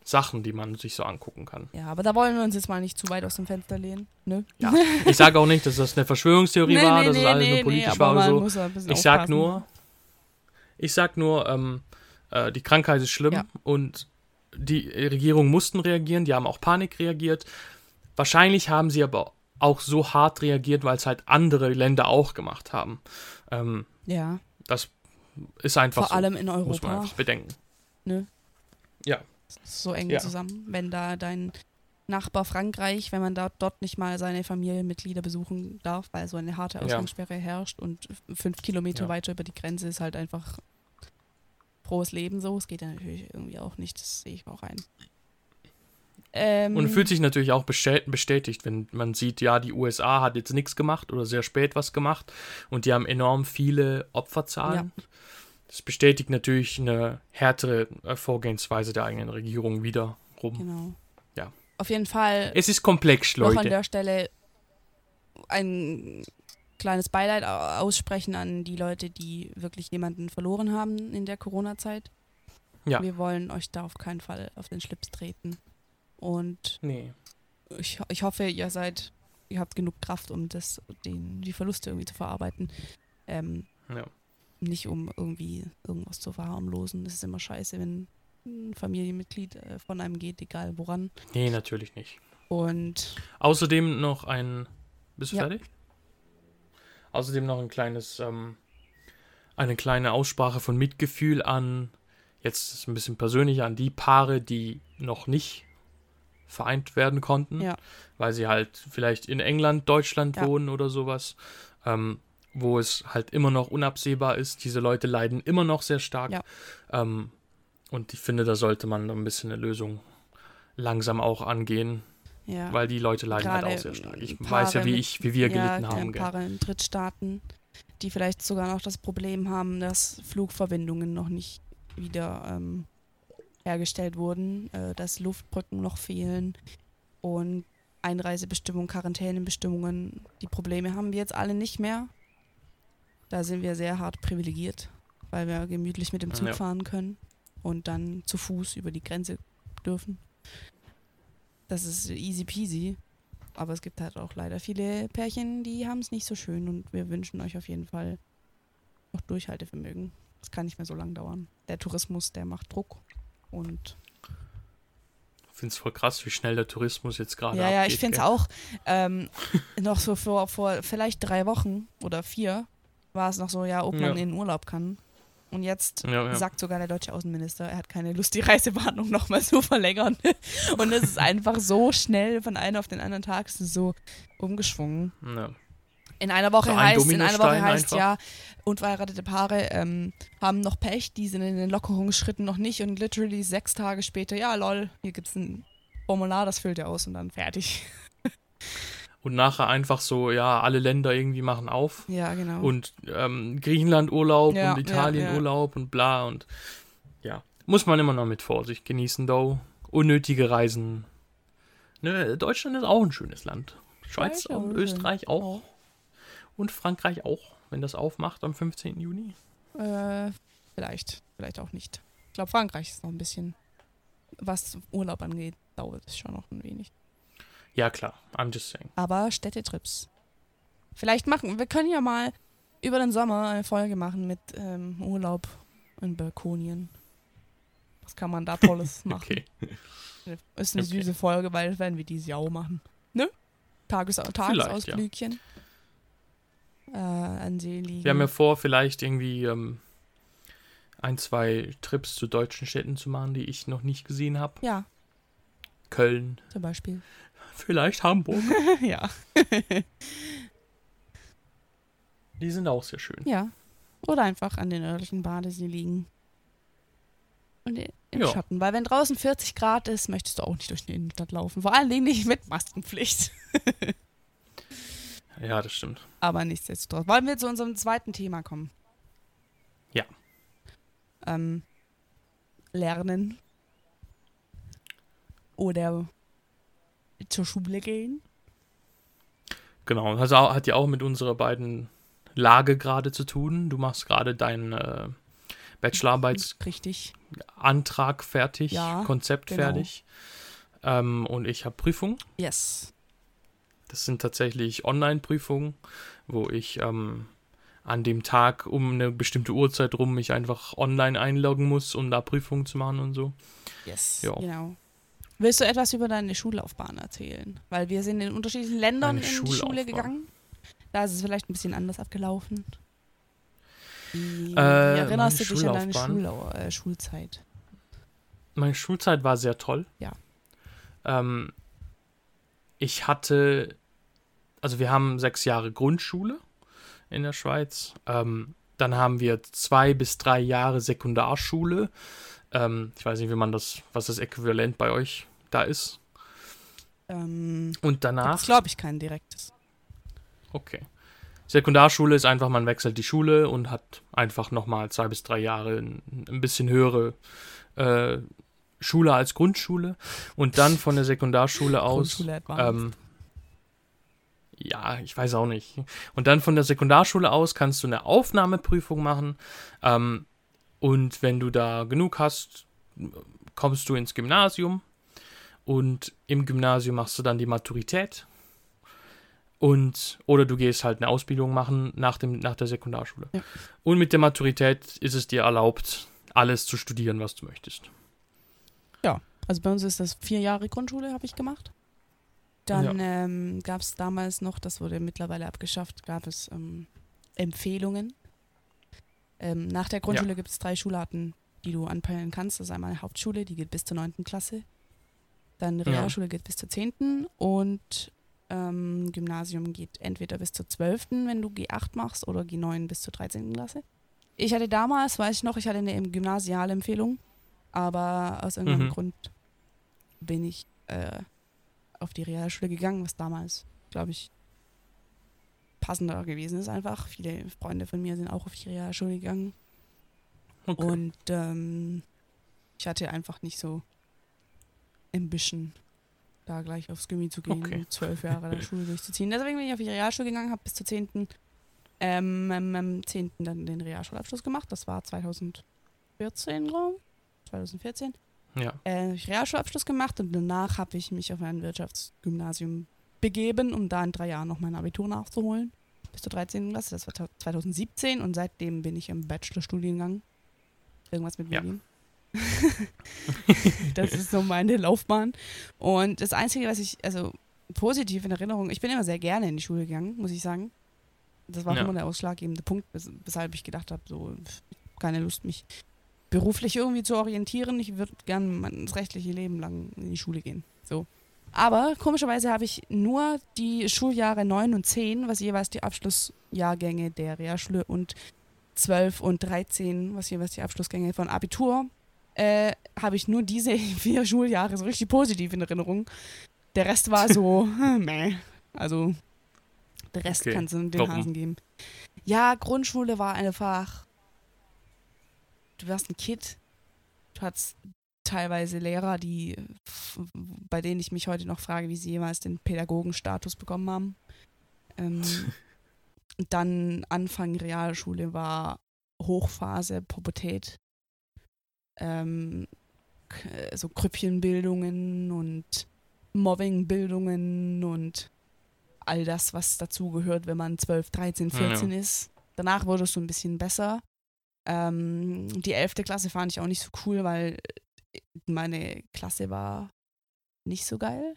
Speaker 2: Sachen, die man sich so angucken kann.
Speaker 1: ja, aber da wollen wir uns jetzt mal nicht zu weit aus dem Fenster lehnen. Ne?
Speaker 2: Ja, ich sage auch nicht, dass das eine Verschwörungstheorie <laughs>
Speaker 1: Nee,
Speaker 2: war,
Speaker 1: nee,
Speaker 2: dass es
Speaker 1: nee,
Speaker 2: alles
Speaker 1: nee,
Speaker 2: nur politisch war oder so. Ich sag
Speaker 1: aufpassen.
Speaker 2: nur, ich sag nur, ähm, äh, die Krankheit ist schlimm
Speaker 1: Ja.
Speaker 2: und die Regierung mussten reagieren, die haben auch Panik reagiert. Wahrscheinlich haben sie aber auch so hart reagiert, weil es halt andere Länder auch gemacht haben. Ähm,
Speaker 1: Ja,
Speaker 2: das ist einfach
Speaker 1: vor
Speaker 2: so,
Speaker 1: allem in
Speaker 2: muss man
Speaker 1: Europa.
Speaker 2: einfach bedenken.
Speaker 1: Ne?
Speaker 2: Ja.
Speaker 1: So eng
Speaker 2: Ja.
Speaker 1: zusammen. Wenn da dein Nachbar Frankreich, wenn man da dort nicht mal seine Familienmitglieder besuchen darf, weil so eine harte
Speaker 2: Ja.
Speaker 1: Ausgangssperre herrscht und fünf Kilometer
Speaker 2: Ja.
Speaker 1: weiter über die Grenze ist halt einfach frohes Leben so. Es geht ja natürlich irgendwie auch nicht, das sehe ich auch ein. Ähm,
Speaker 2: Und fühlt sich natürlich auch bestät- bestätigt, wenn man sieht, ja, die USA hat jetzt nichts gemacht oder sehr spät was gemacht und die haben enorm viele Opferzahlen. Das bestätigt natürlich eine härtere äh, Vorgehensweise der eigenen Regierung wiederum.
Speaker 1: Genau.
Speaker 2: Ja.
Speaker 1: Auf jeden Fall
Speaker 2: Es ist komplex,
Speaker 1: noch an
Speaker 2: Leute.
Speaker 1: der Stelle ein kleines Beileid au- aussprechen an die Leute, die wirklich jemanden verloren haben in der Corona-Zeit.
Speaker 2: Ja.
Speaker 1: Wir wollen euch da auf keinen Fall auf den Schlips treten. Und
Speaker 2: Nee.
Speaker 1: ich, ich hoffe, ihr seid, ihr habt genug Kraft, um das, den, die Verluste irgendwie zu verarbeiten. Ähm,
Speaker 2: Ja.
Speaker 1: nicht um irgendwie irgendwas zu verharmlosen. Das ist immer scheiße, wenn ein Familienmitglied äh, von einem geht, egal woran.
Speaker 2: Nee, natürlich nicht.
Speaker 1: Und
Speaker 2: Außerdem noch ein. Bist du
Speaker 1: Ja.
Speaker 2: fertig? Außerdem noch ein kleines, ähm, eine kleine Aussprache von Mitgefühl an, jetzt ein bisschen persönlicher, an die Paare, die noch nicht vereint werden konnten,
Speaker 1: Ja.
Speaker 2: weil sie halt vielleicht in England, Deutschland
Speaker 1: Ja.
Speaker 2: wohnen oder sowas, ähm, wo es halt immer noch unabsehbar ist. Diese Leute leiden immer noch sehr stark.
Speaker 1: Ja.
Speaker 2: Ähm, und ich finde, da sollte man ein bisschen eine Lösung langsam auch angehen.
Speaker 1: ja.
Speaker 2: Weil die Leute leiden halt
Speaker 1: Gerade
Speaker 2: auch sehr stark. Ich
Speaker 1: Paare
Speaker 2: weiß ja, wie ich, wie wir gelitten haben.
Speaker 1: Paare in Drittstaaten, die vielleicht sogar noch das Problem haben, dass Flugverbindungen noch nicht wieder ähm, hergestellt wurden, äh, dass Luftbrücken noch fehlen und Einreisebestimmungen, Quarantänebestimmungen. Die Probleme haben wir jetzt alle nicht mehr. Da sind wir sehr hart privilegiert, weil wir gemütlich mit dem Zug
Speaker 2: Ja.
Speaker 1: fahren können und dann zu Fuß über die Grenze dürfen. Das ist easy peasy. Aber es gibt halt auch leider viele Pärchen, die haben es nicht so schön und wir wünschen euch auf jeden Fall noch Durchhaltevermögen. Es kann nicht mehr so lang dauern. Der Tourismus, der macht Druck und
Speaker 2: Ich finde es voll krass, wie schnell der Tourismus jetzt gerade
Speaker 1: ja, ja, ich finde es auch. Ähm, <laughs> noch so vor, vor vielleicht drei Wochen oder vier war es noch so, ja, ob man
Speaker 2: Ja.
Speaker 1: in den Urlaub kann. Und jetzt
Speaker 2: Ja, ja.
Speaker 1: sagt sogar der deutsche Außenminister, er hat keine Lust, die Reisewarnung <laughs> nochmal zu verlängern. Und es ist einfach so schnell von einem auf den anderen Tag, so umgeschwungen.
Speaker 2: Ja.
Speaker 1: In einer Woche
Speaker 2: So ein
Speaker 1: heißt, in einer Woche heißt
Speaker 2: einfach.
Speaker 1: ja, unverheiratete Paare ähm, haben noch Pech, die sind in den Lockerungsschritten noch nicht und literally sechs Tage später, ja lol, hier gibt's ein Formular, das füllt ihr aus und dann fertig. <laughs>
Speaker 2: Und nachher einfach so, ja, alle Länder irgendwie machen auf.
Speaker 1: Ja, genau.
Speaker 2: Und ähm, Griechenland Urlaub
Speaker 1: Ja,
Speaker 2: und Italien
Speaker 1: ja, ja.
Speaker 2: Urlaub und bla und ja. Muss man immer noch mit Vorsicht genießen, though. Unnötige Reisen. Ne, Deutschland ist auch ein schönes Land. Schweiz
Speaker 1: auch
Speaker 2: und. Österreich auch. Und Frankreich auch, wenn das aufmacht am 15. Juni.
Speaker 1: Äh, vielleicht, vielleicht auch nicht. Ich glaube, Frankreich ist noch ein bisschen, was Urlaub angeht, dauert es schon noch ein wenig.
Speaker 2: Ja, klar. I'm just saying.
Speaker 1: Aber Städtetrips. Vielleicht machen, wir können ja mal über den Sommer eine Folge machen mit ähm, Urlaub in Balkonien. Was kann man da Tolles <laughs> machen?
Speaker 2: Okay.
Speaker 1: Ist eine
Speaker 2: Okay.
Speaker 1: süße Folge, weil werden wir dieses Jahr auch machen. Ne? Tages Tagesausflügchen. Äh, an See liegen.
Speaker 2: Wir haben ja vor, vielleicht irgendwie ähm, ein, zwei Trips zu deutschen Städten zu machen, die ich noch nicht gesehen habe.
Speaker 1: ja,
Speaker 2: Köln,
Speaker 1: zum Beispiel.
Speaker 2: vielleicht Hamburg. <laughs>
Speaker 1: ja. <laughs>
Speaker 2: Die sind auch sehr schön.
Speaker 1: Ja. Oder einfach an den örtlichen Badesee liegen. Und im
Speaker 2: Ja.
Speaker 1: Schatten. Weil wenn draußen 40 Grad ist, möchtest du auch nicht durch die Innenstadt laufen. Vor allen Dingen nicht mit Maskenpflicht. <laughs>
Speaker 2: Ja, das stimmt.
Speaker 1: Aber nichtsdestotrotz. Wollen wir zu unserem zweiten Thema kommen?
Speaker 2: Ja.
Speaker 1: Ähm, lernen. Oder zur Schule gehen.
Speaker 2: Genau. Das au- hat ja auch mit unserer beiden Lage gerade zu tun. Du machst gerade deinen äh, Bachelorarbeitsantrag fertig,
Speaker 1: Ja,
Speaker 2: Konzept
Speaker 1: genau.
Speaker 2: fertig. Ähm, und ich habe Prüfungen.
Speaker 1: Yes.
Speaker 2: Das sind tatsächlich Online-Prüfungen, wo ich ähm, an dem Tag um eine bestimmte Uhrzeit rum mich einfach online einloggen muss, um da Prüfungen zu machen und so.
Speaker 1: Yes.
Speaker 2: Ja.
Speaker 1: Genau. Willst du etwas über deine Schullaufbahn erzählen? Weil wir sind in unterschiedlichen Ländern
Speaker 2: Meine
Speaker 1: in die Schule gegangen. Da ist es vielleicht ein bisschen anders abgelaufen. Wie,
Speaker 2: Äh,
Speaker 1: erinnerst du dich an deine? Schul äh, Schulzeit?
Speaker 2: Meine Schulzeit war sehr toll.
Speaker 1: Ja.
Speaker 2: Ähm, ich hatte, also wir haben sechs Jahre Grundschule in der Schweiz. Ähm, dann haben wir zwei bis drei Jahre Sekundarschule. Ähm, ich weiß nicht, wie man das, was das Äquivalent bei euch da ist.
Speaker 1: Ähm,
Speaker 2: Und danach.
Speaker 1: das glaube ich kein direktes.
Speaker 2: Okay. Sekundarschule ist einfach, man wechselt die Schule und hat einfach nochmal zwei bis drei Jahre ein, ein bisschen höhere äh, Schule als Grundschule. Und dann von der Sekundarschule aus. Ähm, ja, ich weiß auch nicht. Und dann von der Sekundarschule aus kannst du eine Aufnahmeprüfung machen. Ähm, und wenn du da genug hast, kommst du ins Gymnasium. Und im Gymnasium machst du dann die Maturität. Und, oder du gehst halt eine Ausbildung machen nach, dem, nach der Sekundarschule.
Speaker 1: Ja.
Speaker 2: Und mit der Maturität ist es dir erlaubt, alles zu studieren, was du möchtest.
Speaker 1: Also bei uns ist das vier Jahre Grundschule, habe ich gemacht. Dann ähm, gab es damals noch, das wurde mittlerweile abgeschafft, gab es ähm, Empfehlungen. Ähm, nach der Grundschule gibt es drei Schularten, die du anpeilen kannst. Das ist einmal Hauptschule, die geht bis zur 9. Klasse. Dann
Speaker 2: Ja.
Speaker 1: Realschule geht bis zur 10. Und ähm, Gymnasium geht entweder bis zur 12., wenn du G8 machst, oder G9 bis zur 13. Klasse. Ich hatte damals, weiß ich noch, ich hatte eine Gymnasialempfehlung, aber aus irgendeinem
Speaker 2: Mhm.
Speaker 1: Grund bin ich äh, auf die Realschule gegangen, was damals, glaube ich, passender gewesen ist einfach. Viele Freunde von mir sind auch auf die Realschule gegangen.
Speaker 2: Okay.
Speaker 1: Und ähm, ich hatte einfach nicht so Ambition, da gleich aufs Gimmi zu gehen
Speaker 2: Okay.
Speaker 1: und zwölf Jahre der <laughs> Schule durchzuziehen. Deswegen bin ich auf die Realschule gegangen, habe bis zur 10. Ähm, am 10. dann den Realschulabschluss gemacht. Das war 2014, glaube ich. 2014
Speaker 2: ja.
Speaker 1: äh, ich Realschulabschluss gemacht und danach habe ich mich auf ein Wirtschaftsgymnasium begeben, um da in drei Jahren noch mein Abitur nachzuholen. Bis zur 13. Klasse, das war 2017 und seitdem bin ich im Bachelorstudiengang. Irgendwas mit
Speaker 2: Ja.
Speaker 1: Medien. <laughs> das ist so meine Laufbahn. Und das Einzige, was ich, also positiv in Erinnerung, ich bin immer sehr gerne in die Schule gegangen, muss ich sagen. Das war
Speaker 2: Ja.
Speaker 1: immer der ausschlaggebende Punkt, wes weshalb ich gedacht habe, so, keine Lust, mich beruflich irgendwie zu orientieren. Ich würde gern mein das rechtliche Leben lang in die Schule gehen. So. Aber komischerweise habe ich nur die Schuljahre 9 und 10, was jeweils die Abschlussjahrgänge der Realschule und 12 und 13, was jeweils die Abschlussgänge von Abitur, äh, habe ich nur diese <laughs> vier Schuljahre so richtig positiv in Erinnerung. Der Rest war so, <laughs> <laughs> meh. Also, der Rest
Speaker 2: Okay.
Speaker 1: kannst du den? Hasen geben. Ja, Grundschule war einfach. Du warst ein Kind. Du hattest teilweise Lehrer, die, bei denen ich mich heute noch frage, wie sie jemals den Pädagogenstatus bekommen haben. Ähm, <laughs> dann Anfang Realschule war Hochphase, Pubertät. Ähm, so Krüppchenbildungen und Mobbingbildungen und all das, was dazugehört, wenn man 12, 13,
Speaker 2: Ja.
Speaker 1: 14 ist. Danach wurde es so ein bisschen besser. Ähm, die 11. Klasse fand ich auch nicht so cool, weil äh, meine Klasse war nicht so geil.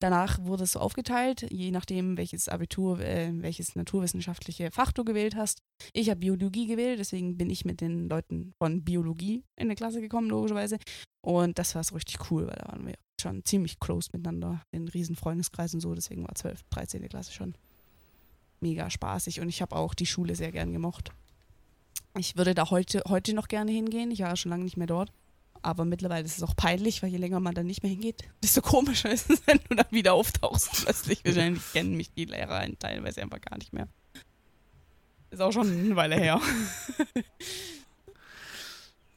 Speaker 1: Danach wurde es so aufgeteilt, je nachdem, welches Abitur, äh, welches naturwissenschaftliche Fach du gewählt hast. Ich habe Biologie gewählt, deswegen bin ich mit den Leuten von Biologie in eine Klasse gekommen, logischerweise. Und das war so richtig cool, weil da waren wir schon ziemlich close miteinander, in riesen Freundeskreisen so. Deswegen war 12., 13. Klasse schon mega spaßig und ich habe auch die Schule sehr gern gemocht. Ich würde da heute, heute noch gerne hingehen. Ich war ja schon lange nicht mehr dort. Aber mittlerweile ist es auch peinlich, weil je länger man da nicht mehr hingeht, desto komischer <laughs> ist es, wenn du dann wieder auftauchst. Plötzlich wahrscheinlich kennen mich die Lehrer teilweise einfach gar nicht mehr. Ist auch schon eine Weile her. <laughs>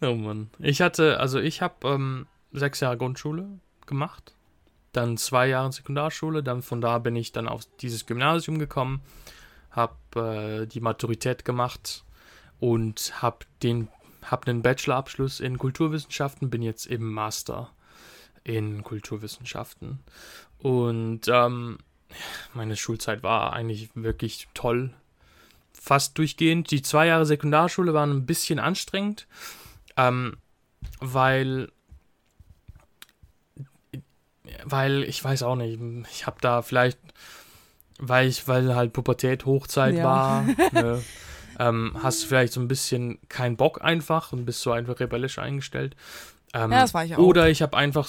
Speaker 2: Oh Mann. Ich hatte, also ich habe ähm, sechs Jahre Grundschule gemacht, dann zwei Jahre Sekundarschule, dann von da bin ich dann auf dieses Gymnasium gekommen, habe äh, die Maturität gemacht und habe den habe einen Bachelorabschluss in Kulturwissenschaften, bin jetzt im Master in Kulturwissenschaften und ähm, meine Schulzeit war eigentlich wirklich toll, fast durchgehend. Die zwei Jahre Sekundarschule waren ein bisschen anstrengend, ähm, weil weil ich weiß auch nicht, ich habe da vielleicht, weil ich, weil halt Pubertät Hochzeit
Speaker 1: Ja.
Speaker 2: war, ne, <laughs> ähm, hast du vielleicht so ein bisschen keinen Bock einfach und bist so einfach rebellisch eingestellt. Ähm,
Speaker 1: Ja, das war ich auch.
Speaker 2: Oder ich habe einfach,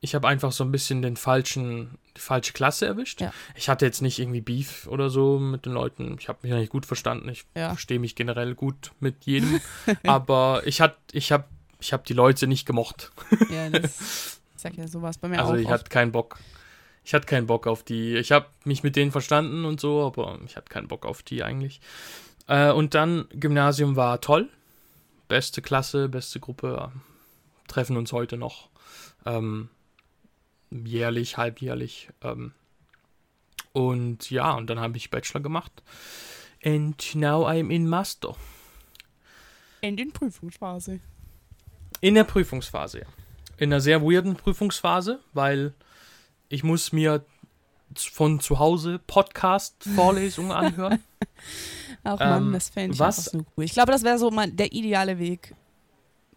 Speaker 2: ich habe einfach so ein bisschen den falschen, die falsche Klasse erwischt.
Speaker 1: Ja.
Speaker 2: Ich hatte jetzt nicht irgendwie Beef oder so mit den Leuten. Ich habe mich eigentlich gut verstanden. Ich
Speaker 1: Ja.
Speaker 2: verstehe mich generell gut mit jedem. <laughs> aber ich hatte, ich habe, ich habe die Leute nicht gemocht.
Speaker 1: Ja, das, <laughs> ich sag ja sowas bei mir
Speaker 2: Also
Speaker 1: auch.
Speaker 2: ich
Speaker 1: oft.
Speaker 2: hatte keinen Bock. Ich hatte keinen Bock auf die. Ich habe mich mit denen verstanden und so, aber ich hatte keinen Bock auf die eigentlich. Äh, und dann Gymnasium war toll. Beste Klasse, beste Gruppe. Treffen uns heute noch. Ähm, jährlich, halbjährlich. Ähm, und ja, und dann habe ich Bachelor gemacht. And now I'm in Master.
Speaker 1: In den Prüfungsphase.
Speaker 2: In der Prüfungsphase, ja. In einer sehr weirden Prüfungsphase, weil ich muss mir von zu Hause Podcast-Vorlesungen <laughs> anhören.
Speaker 1: Ach
Speaker 2: Ähm,
Speaker 1: Mann, das fände ich
Speaker 2: was-
Speaker 1: so cool. Ich glaube, das wäre so mein, der ideale Weg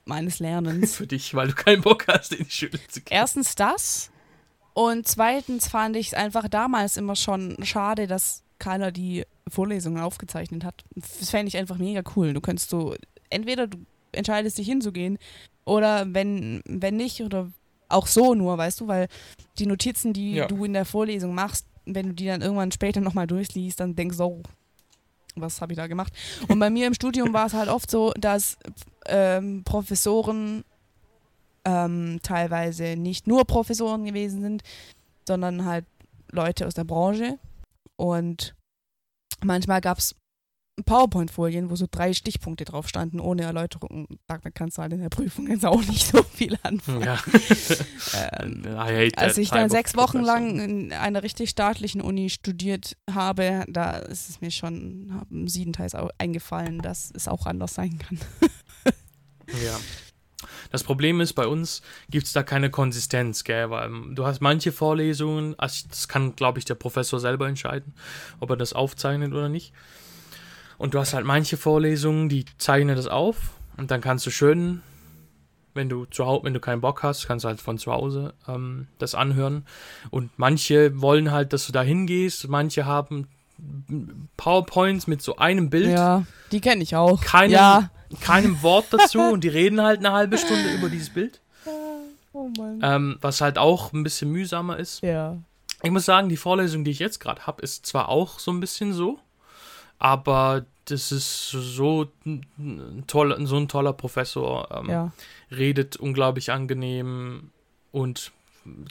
Speaker 1: meines Lernens. <laughs>
Speaker 2: Für dich, weil du keinen Bock hast, in die Schule zu gehen.
Speaker 1: Erstens das und zweitens fand ich es einfach damals immer schon schade, dass keiner die Vorlesungen aufgezeichnet hat. Das fände ich einfach mega cool. Du könntest so, entweder du entscheidest dich hinzugehen oder wenn, wenn nicht oder auch so nur, weißt du, weil die Notizen, die
Speaker 2: Ja.
Speaker 1: du in der Vorlesung machst, wenn du die dann irgendwann später nochmal durchliest, dann denkst du, oh, was habe ich da gemacht? Und bei mir im Studium war es halt oft so, dass ähm, Professoren ähm, teilweise nicht nur Professoren gewesen sind, sondern halt Leute aus der Branche. Und manchmal gab es PowerPoint-Folien, wo so drei Stichpunkte drauf standen, ohne Erläuterung. Da kannst du halt in der Prüfung jetzt auch nicht so viel anfangen.
Speaker 2: Ja.
Speaker 1: Ähm, <laughs> als ich dann sechs Wochen lang in einer richtig staatlichen Uni studiert habe, da ist es mir schon siebenteils eingefallen, dass es auch anders sein kann. <laughs>
Speaker 2: Ja. <laughs> Das Problem ist, bei uns gibt es da keine Konsistenz, gell? Weil ähm, du hast manche Vorlesungen, also das kann, glaube ich, der Professor selber entscheiden, ob er das aufzeichnet oder nicht. Und du hast halt manche Vorlesungen, die zeichnen das auf und dann kannst du schön, wenn du zu Hause, wenn du keinen Bock hast, kannst du halt von zu Hause ähm, das anhören. Und manche wollen halt, dass du da hingehst, manche haben PowerPoints mit so einem Bild
Speaker 1: Ja, die kenne ich auch.
Speaker 2: Keinem-
Speaker 1: ja.
Speaker 2: keinem Wort <laughs> dazu und die reden halt eine halbe Stunde über dieses Bild.
Speaker 1: Oh.
Speaker 2: Ähm, was halt auch ein bisschen mühsamer ist.
Speaker 1: Ja.
Speaker 2: Ich muss sagen, die Vorlesung, die ich jetzt gerade habe, ist zwar auch so ein bisschen so, aber das ist so ein, toller, so ein toller Professor, ähm,
Speaker 1: Ja.
Speaker 2: redet unglaublich angenehm und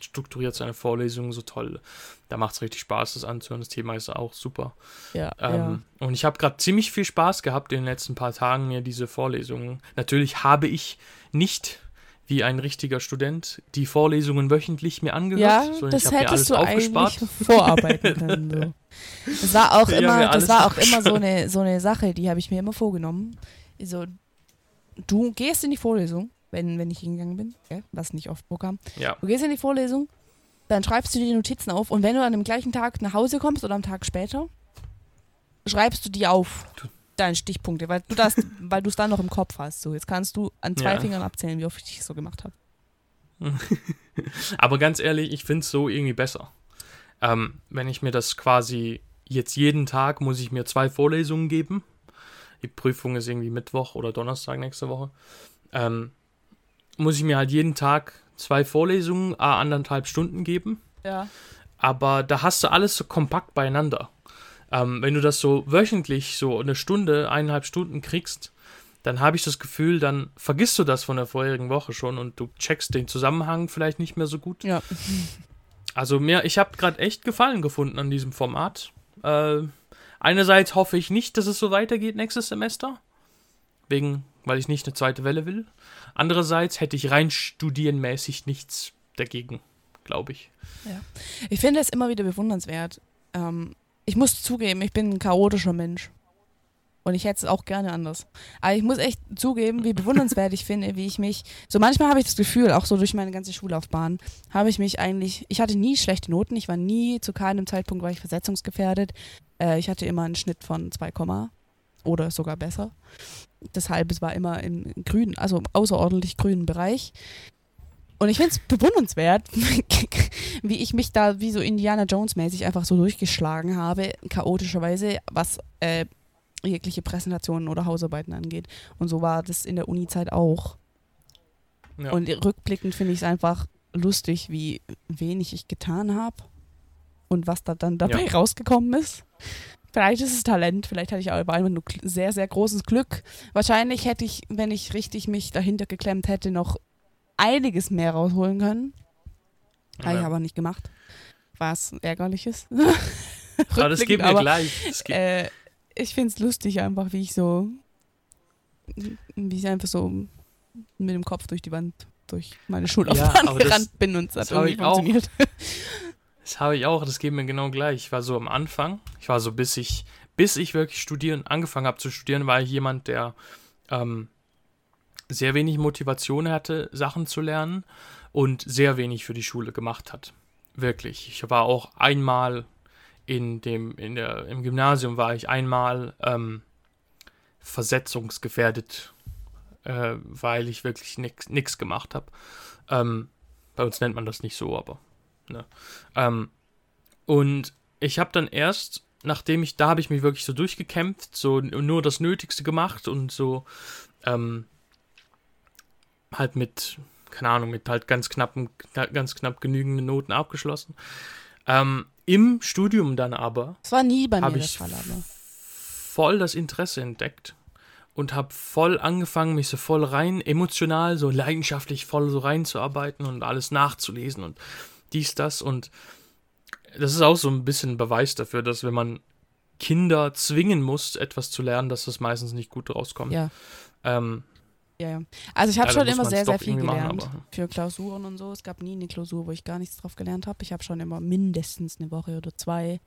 Speaker 2: strukturiert seine Vorlesungen so toll. Da macht es richtig Spaß, das anzuhören. Das Thema ist auch super.
Speaker 1: Ja. ja.
Speaker 2: Ähm, Und ich habe gerade ziemlich viel Spaß gehabt in den letzten paar Tagen, mir diese Vorlesungen. Natürlich habe ich nicht wie ein richtiger Student die Vorlesungen wöchentlich mir angehört,
Speaker 1: Ja,
Speaker 2: sondern
Speaker 1: das hättest du
Speaker 2: aufgespart.
Speaker 1: eigentlich <laughs> vorarbeiten <laughs> können. So. Das war auch immer, das war auch immer so eine, so eine Sache, die habe ich mir immer vorgenommen. So, du gehst in die Vorlesung, wenn, wenn ich hingegangen bin, gell, was nicht oft vorkam.
Speaker 2: Ja,
Speaker 1: Du gehst in die Vorlesung, dann schreibst du dir die Notizen auf und wenn du an dem gleichen Tag nach Hause kommst oder am Tag später, schreibst du die auf,
Speaker 2: Du-
Speaker 1: deine Stichpunkte, weil du das, <laughs> weil du es dann noch im Kopf hast. So, jetzt kannst du an zwei
Speaker 2: Ja.
Speaker 1: Fingern abzählen, wie oft ich es so gemacht habe. <laughs>
Speaker 2: aber ganz ehrlich, ich finde es so irgendwie besser. Ähm, wenn ich mir das quasi jetzt jeden Tag muss ich mir zwei Vorlesungen geben. Die Prüfung ist irgendwie Mittwoch oder Donnerstag nächste Woche. Ähm, muss ich mir halt jeden Tag zwei Vorlesungen, a anderthalb Stunden geben.
Speaker 1: Ja.
Speaker 2: aber da hast du alles so kompakt beieinander. Ähm, wenn du das so wöchentlich, so eine Stunde, eineinhalb Stunden kriegst, dann habe ich das Gefühl, dann vergisst du das von der vorherigen Woche schon und du checkst den Zusammenhang vielleicht nicht mehr so gut.
Speaker 1: Ja.
Speaker 2: Also mir, ich habe gerade echt Gefallen gefunden an diesem Format. Äh, einerseits hoffe ich nicht, dass es so weitergeht nächstes Semester, wegen, weil ich nicht eine zweite Welle will. Andererseits hätte ich rein studienmäßig nichts dagegen, glaube ich.
Speaker 1: Ich finde es immer wieder bewundernswert. Ähm, ich muss zugeben, ich bin ein chaotischer Mensch. Und ich hätte es auch gerne anders. Aber ich muss echt zugeben, wie bewundernswert ich finde, wie ich mich. So manchmal habe ich das Gefühl, auch so durch meine ganze Schullaufbahn, habe ich mich eigentlich. Ich hatte nie schlechte Noten. Ich war nie, zu keinem Zeitpunkt war ich versetzungsgefährdet. Äh, ich hatte immer einen Schnitt von 2, oder sogar besser. Deshalb, es war immer im grünen, also außerordentlich grünen Bereich. Und ich finde es bewundernswert, <laughs> wie ich mich da wie so Indiana Jones mäßig einfach so durchgeschlagen habe, chaotischerweise, was äh, jegliche Präsentationen oder Hausarbeiten angeht. Und so war das in der Uni-Zeit auch.
Speaker 2: Ja.
Speaker 1: Und rückblickend finde ich es einfach lustig, wie wenig ich getan habe und was da dann dabei
Speaker 2: Ja.
Speaker 1: rausgekommen ist. Vielleicht ist es Talent, vielleicht hatte ich aber einfach nur sehr, sehr großes Glück. Wahrscheinlich hätte ich, wenn ich richtig mich dahinter geklemmt hätte, noch einiges mehr rausholen können. Habe ich
Speaker 2: Ja.
Speaker 1: aber nicht gemacht. Was ärgerlich ist.
Speaker 2: aber <laughs> das
Speaker 1: Rückblickend,
Speaker 2: geht mir
Speaker 1: aber,
Speaker 2: gleich. Das geht,
Speaker 1: Äh, ich finde es lustig einfach, wie ich so, wie ich einfach so mit dem Kopf durch die Wand, durch meine Schullaufbahn
Speaker 2: das-
Speaker 1: gerannt bin und es hat
Speaker 2: das
Speaker 1: irgendwie
Speaker 2: ich auch.
Speaker 1: funktioniert. <laughs>
Speaker 2: Das habe ich auch, das geht mir genau gleich. Ich war so am Anfang, ich war so bis ich, bis ich wirklich studieren, angefangen habe zu studieren, war ich jemand, der ähm, sehr wenig Motivation hatte, Sachen zu lernen und sehr wenig für die Schule gemacht hat. Wirklich. Ich war auch einmal in dem, in der, im Gymnasium war ich einmal ähm, versetzungsgefährdet, äh, weil ich wirklich nichts gemacht habe. Ähm, bei uns nennt man das nicht so, aber Ne? Ähm, und ich habe dann erst, nachdem ich, da habe ich mich wirklich so durchgekämpft, so nur das Nötigste gemacht und so ähm, halt mit, keine Ahnung, mit halt ganz knappen, ganz knapp genügenden Noten abgeschlossen. Ähm, Im Studium dann aber
Speaker 1: Das war nie bei mir der
Speaker 2: ich
Speaker 1: Fall, aber.
Speaker 2: voll das Interesse entdeckt und habe voll angefangen, mich so voll rein, emotional, so leidenschaftlich voll so reinzuarbeiten und alles nachzulesen und dies, das und das ist auch so ein bisschen Beweis dafür, dass wenn man Kinder zwingen muss, etwas zu lernen, dass das meistens nicht gut rauskommt.
Speaker 1: Ja,
Speaker 2: Ähm,
Speaker 1: ja, ja. Also ich habe schon immer sehr, sehr viel
Speaker 2: machen,
Speaker 1: gelernt
Speaker 2: aber-
Speaker 1: für Klausuren und so. Es gab nie eine Klausur, wo ich gar nichts drauf gelernt habe. Ich habe schon immer mindestens eine Woche oder zwei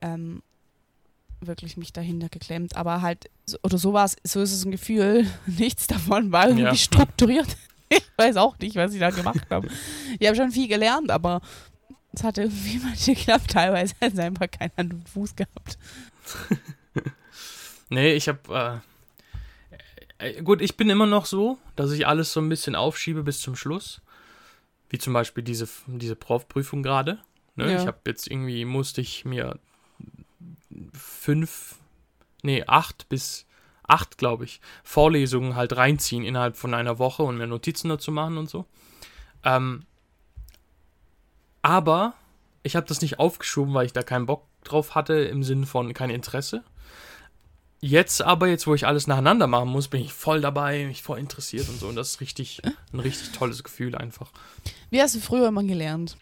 Speaker 1: ähm, wirklich mich dahinter geklemmt. Aber halt, oder so war es, so ist es ein Gefühl, <laughs> nichts davon war irgendwie
Speaker 2: Ja.
Speaker 1: strukturiert. <laughs> Ich weiß auch nicht, was ich da gemacht habe. Ich habe schon viel gelernt, aber es hat irgendwie mal geklappt. Teilweise hat es einfach keinen Hand und Fuß gehabt. <laughs>
Speaker 2: Nee, ich habe. Äh, gut, ich bin immer noch so, dass ich alles so ein bisschen aufschiebe bis zum Schluss. Wie zum Beispiel diese, diese Profprüfung gerade. Ne?
Speaker 1: Ja.
Speaker 2: Ich habe jetzt irgendwie, musste ich mir fünf, nee, acht bis acht, glaube ich, Vorlesungen halt reinziehen innerhalb von einer Woche und mir Notizen dazu machen und so. Ähm, aber ich habe das nicht aufgeschoben, weil ich da keinen Bock drauf hatte, im Sinne von kein Interesse. Jetzt aber, jetzt wo ich alles nacheinander machen muss, bin ich voll dabei, mich voll interessiert und so. Und das ist richtig, ein richtig tolles Gefühl einfach.
Speaker 1: Wie hast du früher immer gelernt?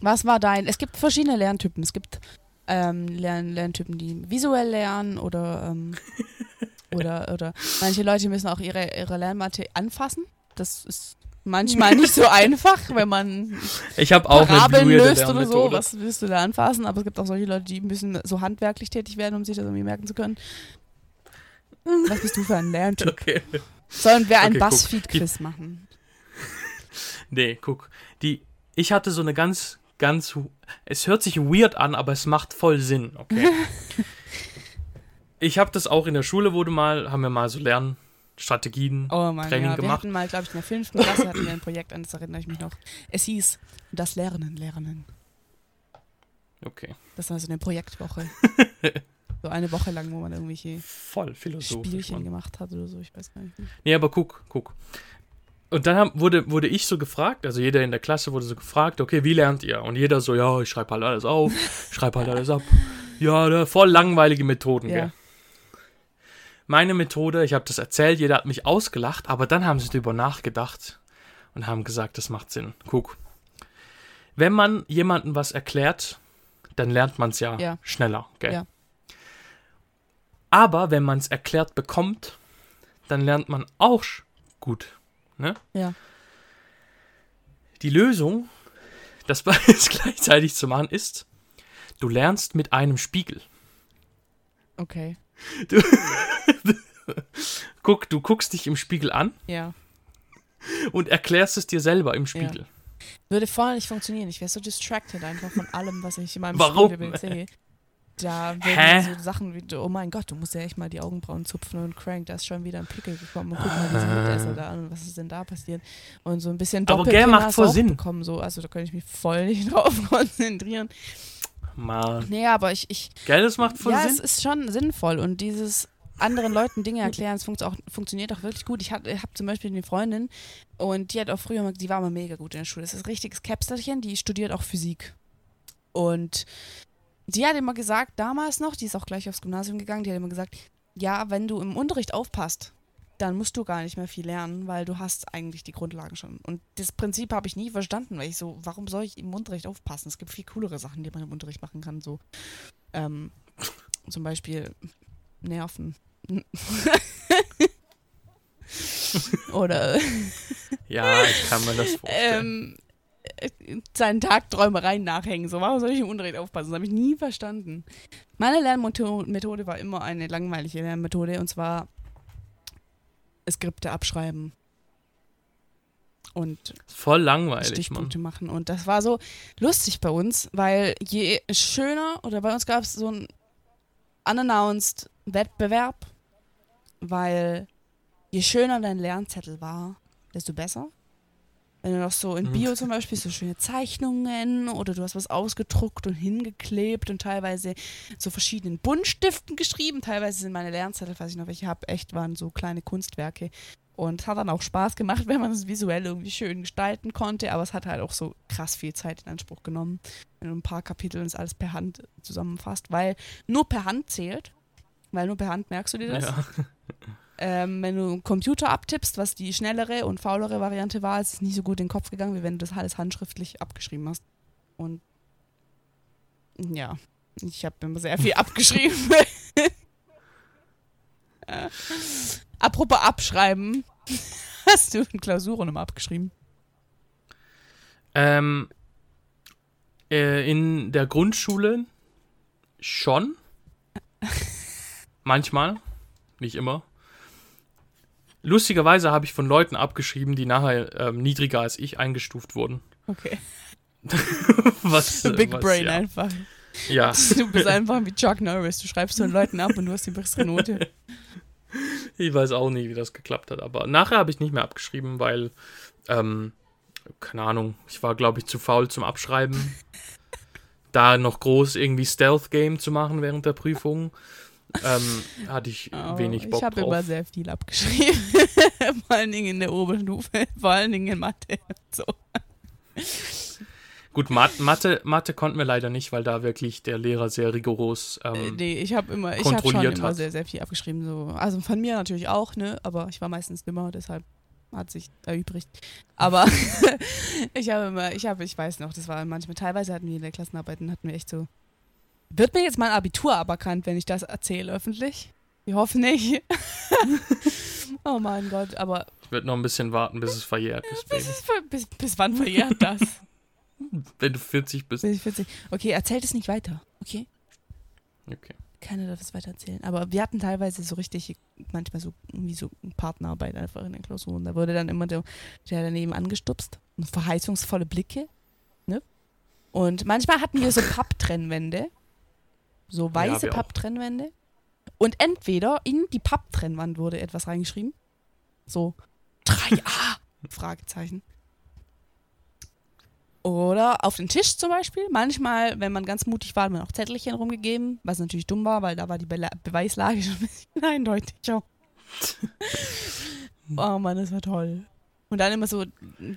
Speaker 1: Was war dein? Es gibt verschiedene Lerntypen. Es gibt ähm, Lern Lerntypen, die visuell lernen oder ähm, <laughs> oder oder manche Leute müssen auch ihre ihre Lernmatte anfassen. Das ist manchmal nicht so einfach, wenn man
Speaker 2: Ich habe auch eine
Speaker 1: Parabeln
Speaker 2: weirde
Speaker 1: löst oder so. Was willst du da anfassen? Aber es gibt auch solche Leute, die müssen so handwerklich tätig werden, um sich das irgendwie merken zu können. Was bist du für ein Lerntyp? <laughs>
Speaker 2: Okay.
Speaker 1: Sollen wir ein
Speaker 2: Okay.
Speaker 1: Buzzfeed-Quiz machen?
Speaker 2: Nee, guck. Die, ich hatte so eine ganz, ganz. Es hört sich weird an, aber es macht voll Sinn, okay? <laughs> ich habe das auch in der Schule, wurde mal, haben wir mal so Lernstrategien.
Speaker 1: Oh Mann,
Speaker 2: Training
Speaker 1: ja. Wir
Speaker 2: gemacht.
Speaker 1: hatten mal, glaube ich, in der fünften Klasse hatten wir ein Projekt an, das erinnere ich mich noch. Es hieß das Lernen, Lernen.
Speaker 2: Okay.
Speaker 1: Das war so eine Projektwoche. <laughs> so eine Woche lang, wo man irgendwelche
Speaker 2: Voll.
Speaker 1: Spielchen
Speaker 2: Mann.
Speaker 1: gemacht hat oder so, ich weiß gar nicht.
Speaker 2: Nee, aber guck, guck. Und dann haben, wurde, wurde ich so gefragt, also jeder in der Klasse wurde so gefragt, okay, wie lernt ihr? Und jeder so, ja, ich schreibe halt alles auf, schreibe halt alles ab. Ja, voll langweilige Methoden,
Speaker 1: Ja.
Speaker 2: gell? Meine Methode, ich habe das erzählt, jeder hat mich ausgelacht, aber dann haben sie darüber nachgedacht und haben gesagt, das macht Sinn. Guck. Wenn man jemandem was erklärt, dann lernt man es ja,
Speaker 1: Ja.
Speaker 2: schneller, gell?
Speaker 1: Ja.
Speaker 2: Aber wenn man es erklärt bekommt, dann lernt man auch gut. Ne?
Speaker 1: Ja.
Speaker 2: Die Lösung, das <laughs> beides gleichzeitig zu machen, ist, du lernst mit einem Spiegel.
Speaker 1: Okay. <laughs>
Speaker 2: Guck, du guckst dich im Spiegel an
Speaker 1: Ja.
Speaker 2: und erklärst es dir selber im Spiegel.
Speaker 1: Würde voll nicht funktionieren. Ich wäre so distracted einfach von allem, was ich in meinem
Speaker 2: Warum?
Speaker 1: Spiegelbild sehe. da werden so Sachen wie, oh mein Gott, du musst ja echt mal die Augenbrauen zupfen und crank, da ist schon wieder ein Pickel gekommen und guck mal diesen Mitesser da an und was ist denn da passiert? Und so ein bisschen
Speaker 2: Aber
Speaker 1: Doppelkinn
Speaker 2: macht voll Sinn.
Speaker 1: bekommen, so, also da könnte ich mich voll nicht <laughs> drauf konzentrieren.
Speaker 2: Mal.
Speaker 1: Nee, aber ich, ich
Speaker 2: Gell, das macht voll
Speaker 1: ja,
Speaker 2: Sinn.
Speaker 1: es ist schon sinnvoll und dieses anderen Leuten Dinge erklären, es funkt auch, funktioniert auch wirklich gut. Ich habe hab zum Beispiel eine Freundin und die hat auch früher, die war mal mega gut in der Schule. Das ist ein richtiges Käpselchen, die studiert auch Physik. Und die hat immer gesagt, damals noch, die ist auch gleich aufs Gymnasium gegangen, die hat immer gesagt, ja, wenn du im Unterricht aufpasst, dann musst du gar nicht mehr viel lernen, weil du hast eigentlich die Grundlagen schon. Und das Prinzip habe ich nie verstanden, weil ich so, warum soll ich im Unterricht aufpassen? Es gibt viel coolere Sachen, die man im Unterricht machen kann, so ähm, zum Beispiel Nerven. <laughs> Oder
Speaker 2: Ja, ich kann mir das vorstellen.
Speaker 1: ähm, äh, seinen Tagträumereien nachhängen. So, warum soll ich im Unterricht aufpassen? Das habe ich nie verstanden. Meine Lernmethode war immer eine langweilige Lernmethode und zwar Skripte abschreiben. Und
Speaker 2: Voll langweilig, Mann.
Speaker 1: Stichpunkte machen. Und das war so lustig bei uns, weil je schöner, oder bei uns gab es so einen unannounced Wettbewerb, weil je schöner dein Lernzettel war, desto besser. Wenn du noch so in
Speaker 2: Mhm.
Speaker 1: Bio zum Beispiel so schöne Zeichnungen oder du hast was ausgedruckt und hingeklebt und teilweise so verschiedenen Buntstiften geschrieben. Teilweise sind meine Lernzettel, weiß ich noch, welche habe, echt waren so kleine Kunstwerke. Und hat dann auch Spaß gemacht, <laughs> wenn man es visuell irgendwie schön gestalten konnte, aber es hat halt auch so krass viel Zeit in Anspruch genommen, wenn du ein paar Kapitel das alles per Hand zusammenfasst, weil nur per Hand zählt, weil nur per Hand merkst du dir das.
Speaker 2: Ja. <laughs>
Speaker 1: Ähm, wenn du einen Computer abtippst, was die schnellere und faulere Variante war, ist es nicht so gut in den Kopf gegangen, wie wenn du das alles handschriftlich abgeschrieben hast. Und ja, ich habe immer sehr viel <laughs> abgeschrieben. Äh, Apropos abschreiben, <laughs> hast du in Klausuren immer abgeschrieben?
Speaker 2: Ähm, äh, in der Grundschule schon. Manchmal, nicht immer. Lustigerweise habe ich von Leuten abgeschrieben, die nachher ähm, niedriger als ich eingestuft wurden.
Speaker 1: Okay. <laughs>
Speaker 2: Was, <laughs>
Speaker 1: Big
Speaker 2: was,
Speaker 1: Brain
Speaker 2: ja.
Speaker 1: einfach.
Speaker 2: Ja,
Speaker 1: Du bist einfach wie Chuck Norris. Du schreibst so Leuten ab und du hast die bessere Note.
Speaker 2: Ich weiß auch nie, wie das geklappt hat. Aber nachher habe ich nicht mehr abgeschrieben, weil, ähm, keine Ahnung, ich war, glaube ich, zu faul zum Abschreiben. <laughs> da noch groß irgendwie Stealth-Game zu machen während der Prüfung, ähm, hatte ich
Speaker 1: Oh,
Speaker 2: wenig Bock
Speaker 1: ich habe
Speaker 2: drauf.
Speaker 1: immer sehr viel abgeschrieben. <laughs> Vor allen Dingen in der Oberstufe. Vor allen Dingen in Mathe. So.
Speaker 2: Gut, Mat Mathe, Mathe konnten wir leider nicht, weil da wirklich der Lehrer sehr rigoros.
Speaker 1: Äh,
Speaker 2: Ähm,
Speaker 1: nee, ich habe immer, ich habe schon immer sehr, sehr viel abgeschrieben. So. Also von mir natürlich auch, ne? Aber ich war meistens dümmer, deshalb hat sich erübrigt. Aber <laughs> ich habe immer, ich habe, ich weiß noch, das war manchmal, teilweise hatten wir in der Klassenarbeiten, hatten wir echt so. Wird mir jetzt mein Abitur aberkannt, wenn ich das erzähle öffentlich? Ich hoffe nicht. <laughs> oh mein Gott, aber
Speaker 2: ich würde noch ein bisschen warten, bis es verjährt ist,
Speaker 1: bis, bis, bis wann verjährt das?
Speaker 2: Wenn du 40 bist.
Speaker 1: Bis ich 40. Okay, erzählt es nicht weiter, okay?
Speaker 2: Okay.
Speaker 1: Keiner darf es weiter erzählen. Aber wir hatten teilweise so richtig, manchmal so irgendwie so Partnerarbeit einfach in den Klausuren. Da wurde dann immer der, der daneben angestupst und verheißungsvolle Blicke. Ne? Und manchmal hatten wir so <laughs> Papptrennwände. So weiße
Speaker 2: auch.
Speaker 1: Papptrennwände. Und entweder in die Papptrennwand wurde etwas reingeschrieben. So 3a? <laughs> Fragezeichen. Oder auf den Tisch zum Beispiel. Manchmal, wenn man ganz mutig war, hat man auch Zettelchen rumgegeben, was natürlich dumm war, weil da war die Be Beweislage <laughs> schon ein bisschen eindeutig. Ciao. oh Mann, das war toll. Und dann immer so,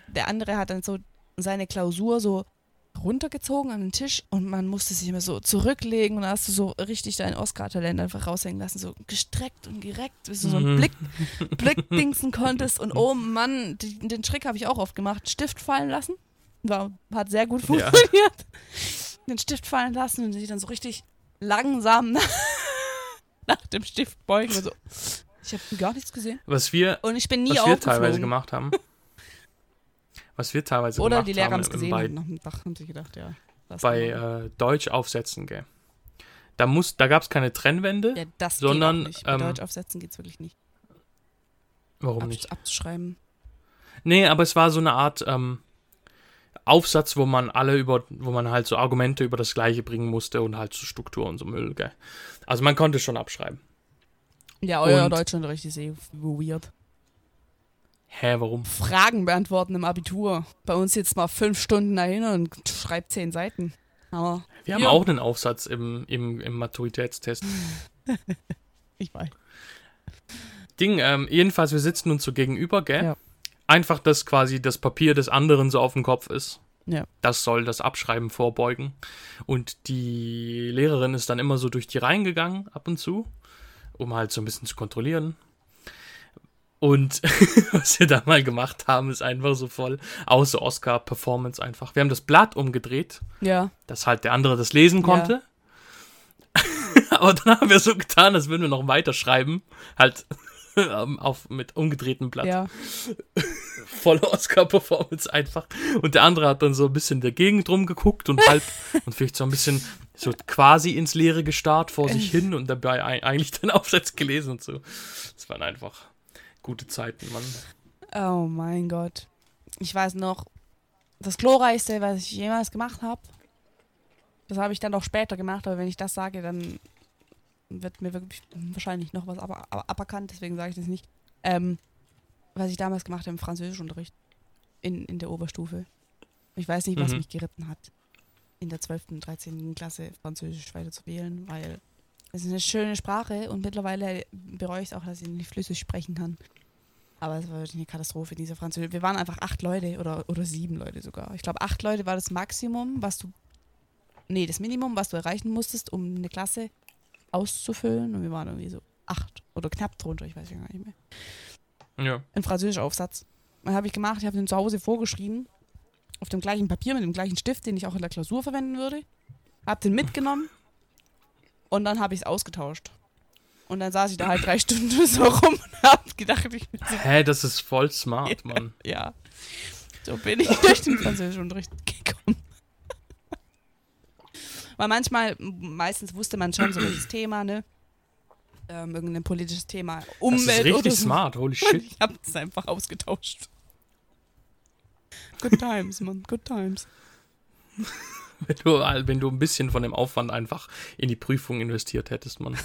Speaker 1: der andere hat dann so seine Klausur so runtergezogen an den Tisch und man musste sich immer so zurücklegen und da hast du so richtig dein Oscar-Talent einfach raushängen lassen, so gestreckt und gereckt, bis du so einen
Speaker 2: Mhm.
Speaker 1: Blick, <laughs> Blick dingsen konntest und oh Mann, die, den Trick habe ich auch oft gemacht, Stift fallen lassen. War, hat sehr gut
Speaker 2: Ja.
Speaker 1: funktioniert. Den Stift fallen lassen und sich dann so richtig langsam nach, <laughs> nach dem Stift beugen und so. Ich habe gar nichts gesehen.
Speaker 2: Was wir,
Speaker 1: Und ich bin nie
Speaker 2: was wir teilweise gemacht haben. <laughs> was wir teilweise
Speaker 1: Oder
Speaker 2: gemacht
Speaker 1: die Lehrer haben
Speaker 2: haben,
Speaker 1: es gesehen
Speaker 2: bei,
Speaker 1: und haben sie gedacht, ja.
Speaker 2: bei
Speaker 1: man.
Speaker 2: äh, Deutsch aufsetzen, gell. Da, muss- da gab es keine Trennwände.
Speaker 1: ja, das
Speaker 2: sondern,
Speaker 1: geht auch nicht. Bei
Speaker 2: ähm,
Speaker 1: Deutsch aufsetzen geht es wirklich nicht.
Speaker 2: Warum
Speaker 1: Ab,
Speaker 2: nicht?
Speaker 1: Abzuschreiben.
Speaker 2: Nee, aber es war so eine Art, ähm, Aufsatz, wo man alle über, wo man halt so Argumente über das Gleiche bringen musste und halt so Struktur und so Müll, gell. Also man konnte schon abschreiben.
Speaker 1: Ja, euer
Speaker 2: Und-
Speaker 1: Deutschunterricht ist eh weird.
Speaker 2: Hä, warum?
Speaker 1: Fragen beantworten im Abitur. Bei uns sitzt mal fünf Stunden dahin und schreibt zehn Seiten. Aber
Speaker 2: Wir haben
Speaker 1: Ja.
Speaker 2: auch einen Aufsatz im, im, im Maturitätstest. <laughs>
Speaker 1: ich weiß.
Speaker 2: Ding, ähm, jedenfalls, wir sitzen uns so gegenüber, gell?
Speaker 1: Ja.
Speaker 2: Einfach, dass quasi das Papier des anderen so auf dem Kopf ist.
Speaker 1: Ja.
Speaker 2: Das soll das Abschreiben vorbeugen. Und die Lehrerin ist dann immer so durch die Reihen gegangen, ab und zu, um halt so ein bisschen zu kontrollieren. Und <laughs> was wir da mal gemacht haben, ist einfach so voll außer Oscar-Performance einfach. Wir haben das Blatt umgedreht,
Speaker 1: Ja.
Speaker 2: dass halt der andere das lesen konnte. <laughs> Aber dann haben wir so getan, als würden wir noch weiterschreiben. Halt auf, mit umgedrehtem Blatt.
Speaker 1: Ja. <laughs>
Speaker 2: Volle Oscar-Performance einfach. Und der andere hat dann so ein bisschen dagegen drum geguckt und halb <laughs> und vielleicht so ein bisschen so quasi ins Leere gestarrt vor sich hin und dabei ei- eigentlich den <laughs> Aufsatz gelesen und so. Das waren einfach gute Zeiten, Mann.
Speaker 1: Oh mein Gott. Ich weiß noch, das glorreichste, was ich jemals gemacht habe, das habe ich dann auch später gemacht, aber wenn ich das sage, dann wird mir wirklich wahrscheinlich noch was aber, aber aberkannt, deswegen sage ich das nicht. Ähm, was ich damals gemacht habe im Französischunterricht in, in der Oberstufe. Ich weiß nicht, was
Speaker 2: Mhm.
Speaker 1: mich geritten hat, in der 12. und 13. Klasse Französisch weiter zu wählen, weil es ist eine schöne Sprache und mittlerweile bereue ich es auch, dass ich nicht flüssig sprechen kann. Aber es war wirklich eine Katastrophe, dieser Französisch. Wir waren einfach acht Leute oder, oder sieben Leute sogar. Ich glaube, acht Leute war das Maximum, was du. Nee, das Minimum, was du erreichen musstest, um eine Klasse auszufüllen. Und wir waren irgendwie so acht oder knapp drunter, ich weiß ja gar nicht mehr.
Speaker 2: Ja.
Speaker 1: Ein Französischaufsatz. Habe ich gemacht? Ich habe den zu Hause vorgeschrieben. Auf dem gleichen Papier mit dem gleichen Stift, den ich auch in der Klausur verwenden würde. Hab den mitgenommen. <laughs> Und dann habe ich es ausgetauscht. Und dann saß ich da halt drei <laughs> Stunden so rum und hab gedacht, ich bin so
Speaker 2: Hä, das ist voll smart, <laughs> Mann.
Speaker 1: ja. So bin ich durch den Französischunterricht gekommen. Weil manchmal, meistens wusste man schon so welches Thema, ne? Ähm, irgendein politisches Thema.
Speaker 2: Das
Speaker 1: Umwelt
Speaker 2: ist richtig
Speaker 1: oder so.
Speaker 2: smart, holy <laughs> shit.
Speaker 1: ich hab es einfach ausgetauscht. Good times, man, good times. <laughs>
Speaker 2: Wenn du, wenn du ein bisschen von dem Aufwand einfach in die Prüfung investiert hättest, Mann.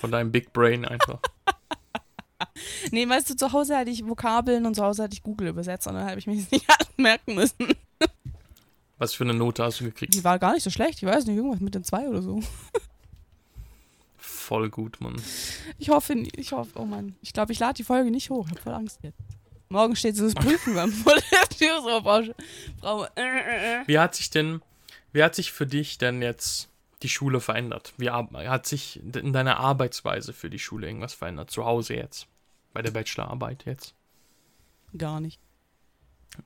Speaker 2: Von deinem Big Brain einfach. <laughs>
Speaker 1: Nee, weißt du, zu Hause hatte ich Vokabeln und zu Hause hatte ich Google übersetzt und dann habe ich mich nicht merken müssen.
Speaker 2: Was für eine Note hast du gekriegt?
Speaker 1: Die war gar nicht so schlecht, ich weiß nicht, irgendwas mit den zwei oder so.
Speaker 2: Voll gut, Mann.
Speaker 1: Ich hoffe, ich hoffe, oh Mann. Ich glaube, ich lade die Folge nicht hoch. Ich habe voll Angst jetzt. Morgen steht so das Prüfen beim <laughs> vor der Tür so Frau, äh, äh, äh.
Speaker 2: Wie hat sich denn, wie hat sich für dich denn jetzt die Schule verändert? Wie hat sich in deiner Arbeitsweise für die Schule irgendwas verändert? Zu Hause jetzt? Bei der Bachelorarbeit jetzt?
Speaker 1: Gar nicht.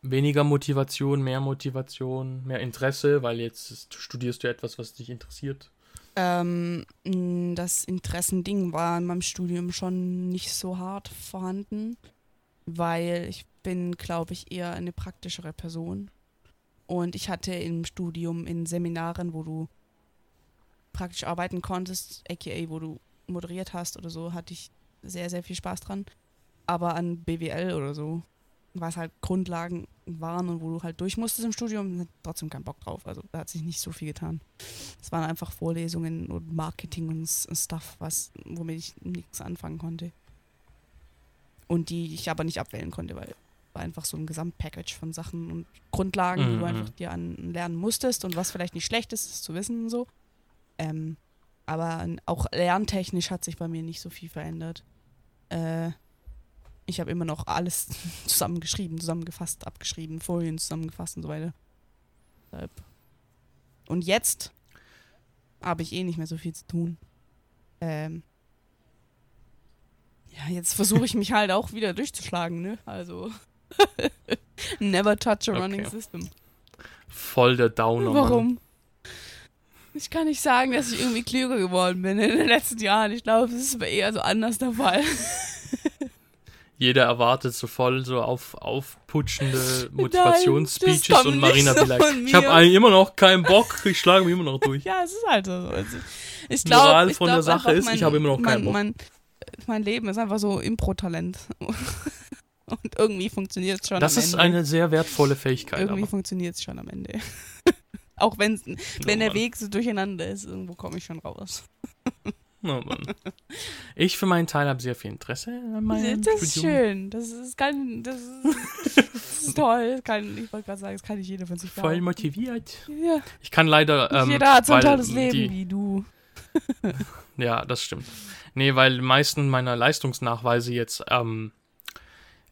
Speaker 2: Weniger Motivation, mehr Motivation, mehr Interesse, weil jetzt studierst du etwas, was dich interessiert.
Speaker 1: Ähm, das Interessending war in meinem Studium schon nicht so hart vorhanden, weil ich bin, glaube ich, eher eine praktischere Person. Und ich hatte im Studium in Seminaren, wo du praktisch arbeiten konntest, aka wo du moderiert hast oder so, hatte ich sehr, sehr viel Spaß dran. Aber an BWL oder so, was halt Grundlagen waren und wo du halt durch musstest im Studium, trotzdem keinen Bock drauf. Also da hat sich nicht so viel getan. Es waren einfach Vorlesungen und Marketing und Stuff, was, womit ich nichts anfangen konnte. Und die ich aber nicht abwählen konnte, weil war einfach so ein Gesamtpackage von Sachen und Grundlagen, die
Speaker 2: Mhm,
Speaker 1: du einfach
Speaker 2: mhm.
Speaker 1: dir an lernen musstest und was vielleicht nicht schlecht ist, ist zu wissen und so. Ähm, aber auch lerntechnisch hat sich bei mir nicht so viel verändert. Äh, ich habe immer noch alles <laughs> zusammengeschrieben, zusammengefasst, abgeschrieben, Folien zusammengefasst und so weiter. Und jetzt habe ich eh nicht mehr so viel zu tun. Ähm, ja, jetzt versuche ich mich halt auch wieder durchzuschlagen, ne? Also. <laughs> Never touch a running
Speaker 2: Okay.
Speaker 1: system.
Speaker 2: Voll der Downer. Mann.
Speaker 1: Warum? Ich kann nicht sagen, dass ich irgendwie klüger geworden bin in den letzten Jahren. Ich glaube, es ist eher so anders der Fall. <laughs>
Speaker 2: Jeder erwartet so voll so auf aufputschende <laughs>
Speaker 1: das
Speaker 2: Motivationsspeeches und Marina
Speaker 1: so von
Speaker 2: ich habe
Speaker 1: mir."
Speaker 2: eigentlich immer noch keinen Bock, ich schlage mich immer noch durch. <laughs>
Speaker 1: Ja, es ist halt so. Also, ich
Speaker 2: Moral
Speaker 1: glaube, ich
Speaker 2: von der
Speaker 1: glaub
Speaker 2: Sache
Speaker 1: einfach,
Speaker 2: ist, ich habe immer noch keinen
Speaker 1: mein,
Speaker 2: Bock.
Speaker 1: mein, mein Leben ist einfach so Impro-Talent. <laughs> Und irgendwie funktioniert es schon
Speaker 2: Das
Speaker 1: am
Speaker 2: ist
Speaker 1: Ende.
Speaker 2: eine sehr wertvolle Fähigkeit.
Speaker 1: irgendwie funktioniert es schon am Ende. Auch wenn's, wenn der
Speaker 2: Mann.
Speaker 1: Weg so durcheinander ist, irgendwo komme ich schon raus.
Speaker 2: Oh Mann. Ich für meinen Teil habe sehr viel Interesse an meinem
Speaker 1: das ist
Speaker 2: Studium.
Speaker 1: schön. Das ist, kann, das ist, das ist toll. Kann, ich wollte gerade sagen, das kann nicht jeder von sich
Speaker 2: Voll
Speaker 1: behaupten.
Speaker 2: motiviert.
Speaker 1: Ja,
Speaker 2: Ich kann leider. Ähm,
Speaker 1: jeder hat so ein tolles Leben
Speaker 2: die,
Speaker 1: wie du. <laughs>
Speaker 2: Ja, das stimmt. Nee, weil die meisten meiner Leistungsnachweise jetzt ähm,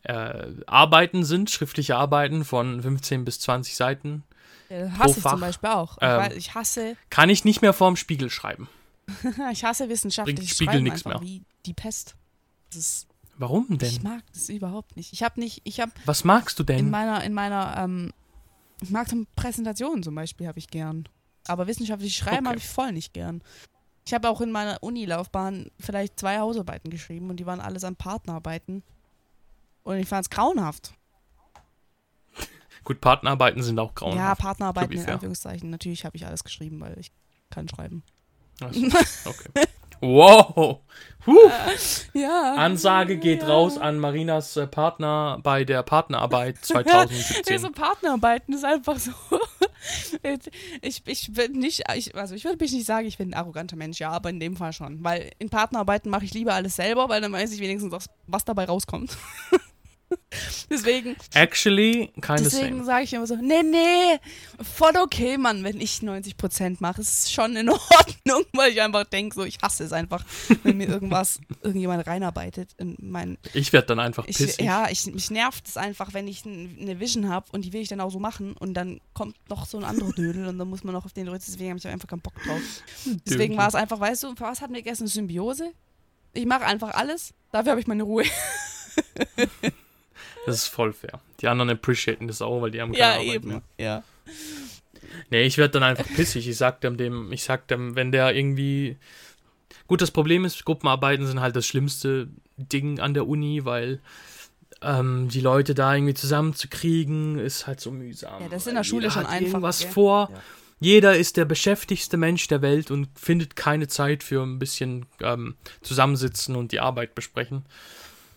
Speaker 2: äh, Arbeiten sind, schriftliche Arbeiten von 15 bis 20 Seiten.
Speaker 1: Ja, hasse ich
Speaker 2: Fach.
Speaker 1: zum Beispiel auch.
Speaker 2: Ähm.
Speaker 1: Ich hasse,
Speaker 2: Kann ich nicht mehr vorm Spiegel schreiben. <laughs>
Speaker 1: ich hasse wissenschaftliches
Speaker 2: Spiegel
Speaker 1: einfach
Speaker 2: mehr.
Speaker 1: wie die Pest. Ist,
Speaker 2: Warum
Speaker 1: ich
Speaker 2: denn?
Speaker 1: mag das überhaupt nicht. Ich habe nicht, ich habe
Speaker 2: Was magst du
Speaker 1: in
Speaker 2: denn?
Speaker 1: meiner, in meiner, ähm, ich mag Präsentationen zum Beispiel, habe ich gern. Aber wissenschaftliches Schreiben
Speaker 2: Okay.
Speaker 1: habe ich voll nicht gern. Ich habe auch in meiner Unilaufbahn vielleicht zwei Hausarbeiten geschrieben und die waren alles an Partnerarbeiten. Und ich fand es grauenhaft.
Speaker 2: Gut, Partnerarbeiten sind auch
Speaker 1: Ja,
Speaker 2: grauenhaft.
Speaker 1: Partnerarbeiten
Speaker 2: to be
Speaker 1: in. Anführungszeichen. Natürlich habe ich alles geschrieben, weil ich kann schreiben.
Speaker 2: Ach so, okay. Wow. Huh.
Speaker 1: Ja.
Speaker 2: Ansage geht
Speaker 1: ja.
Speaker 2: raus an Marinas äh, Partner bei der Partnerarbeit <laughs>
Speaker 1: Nee, so
Speaker 2: 2017.
Speaker 1: Partnerarbeiten ist einfach so. Ich, ich bin nicht, ich, also ich würde mich nicht sagen, ich bin ein arroganter Mensch, ja, aber in dem Fall schon. Weil in Partnerarbeiten mache ich lieber alles selber, weil dann weiß ich wenigstens, was, was dabei rauskommt. <laughs> deswegen
Speaker 2: Actually, of
Speaker 1: deswegen sage ich immer so, nee, nee, voll okay, Mann, wenn ich 90% mache. Es ist schon in <laughs> Ordnung, weil ich einfach denke, so, ich hasse es einfach, wenn mir irgendwas, <laughs> irgendjemand reinarbeitet in mein,
Speaker 2: Ich werde dann einfach
Speaker 1: ich,
Speaker 2: pissig.
Speaker 1: ja, ich, mich nervt es einfach, wenn ich eine Vision habe und die will ich dann auch so machen und dann kommt noch so ein anderer Dödel und dann muss man noch auf den drücken, deswegen habe ich einfach keinen Bock drauf. Deswegen war es einfach, weißt du, was hatten wir gestern Symbiose? Ich mache einfach alles, dafür habe ich meine Ruhe.
Speaker 2: Das ist voll fair. Die anderen appreciaten das auch, weil die haben keine
Speaker 1: Ja,
Speaker 2: Arbeit
Speaker 1: eben.
Speaker 2: mehr.
Speaker 1: Ja.
Speaker 2: Nee, ich werde dann einfach pissig. Ich sag dem, dem, ich sag dem, wenn der irgendwie. Gut, das Problem ist, Gruppenarbeiten sind halt das schlimmste Ding an der Uni, weil ähm, die Leute da irgendwie zusammenzukriegen, ist halt so mühsam.
Speaker 1: Ja, das ist in der Schule
Speaker 2: jeder
Speaker 1: schon
Speaker 2: hat
Speaker 1: einfach,
Speaker 2: irgendwas
Speaker 1: gell?
Speaker 2: vor.
Speaker 1: Ja.
Speaker 2: Jeder ist der beschäftigste Mensch der Welt und findet keine Zeit für ein bisschen ähm, zusammensitzen und die Arbeit besprechen.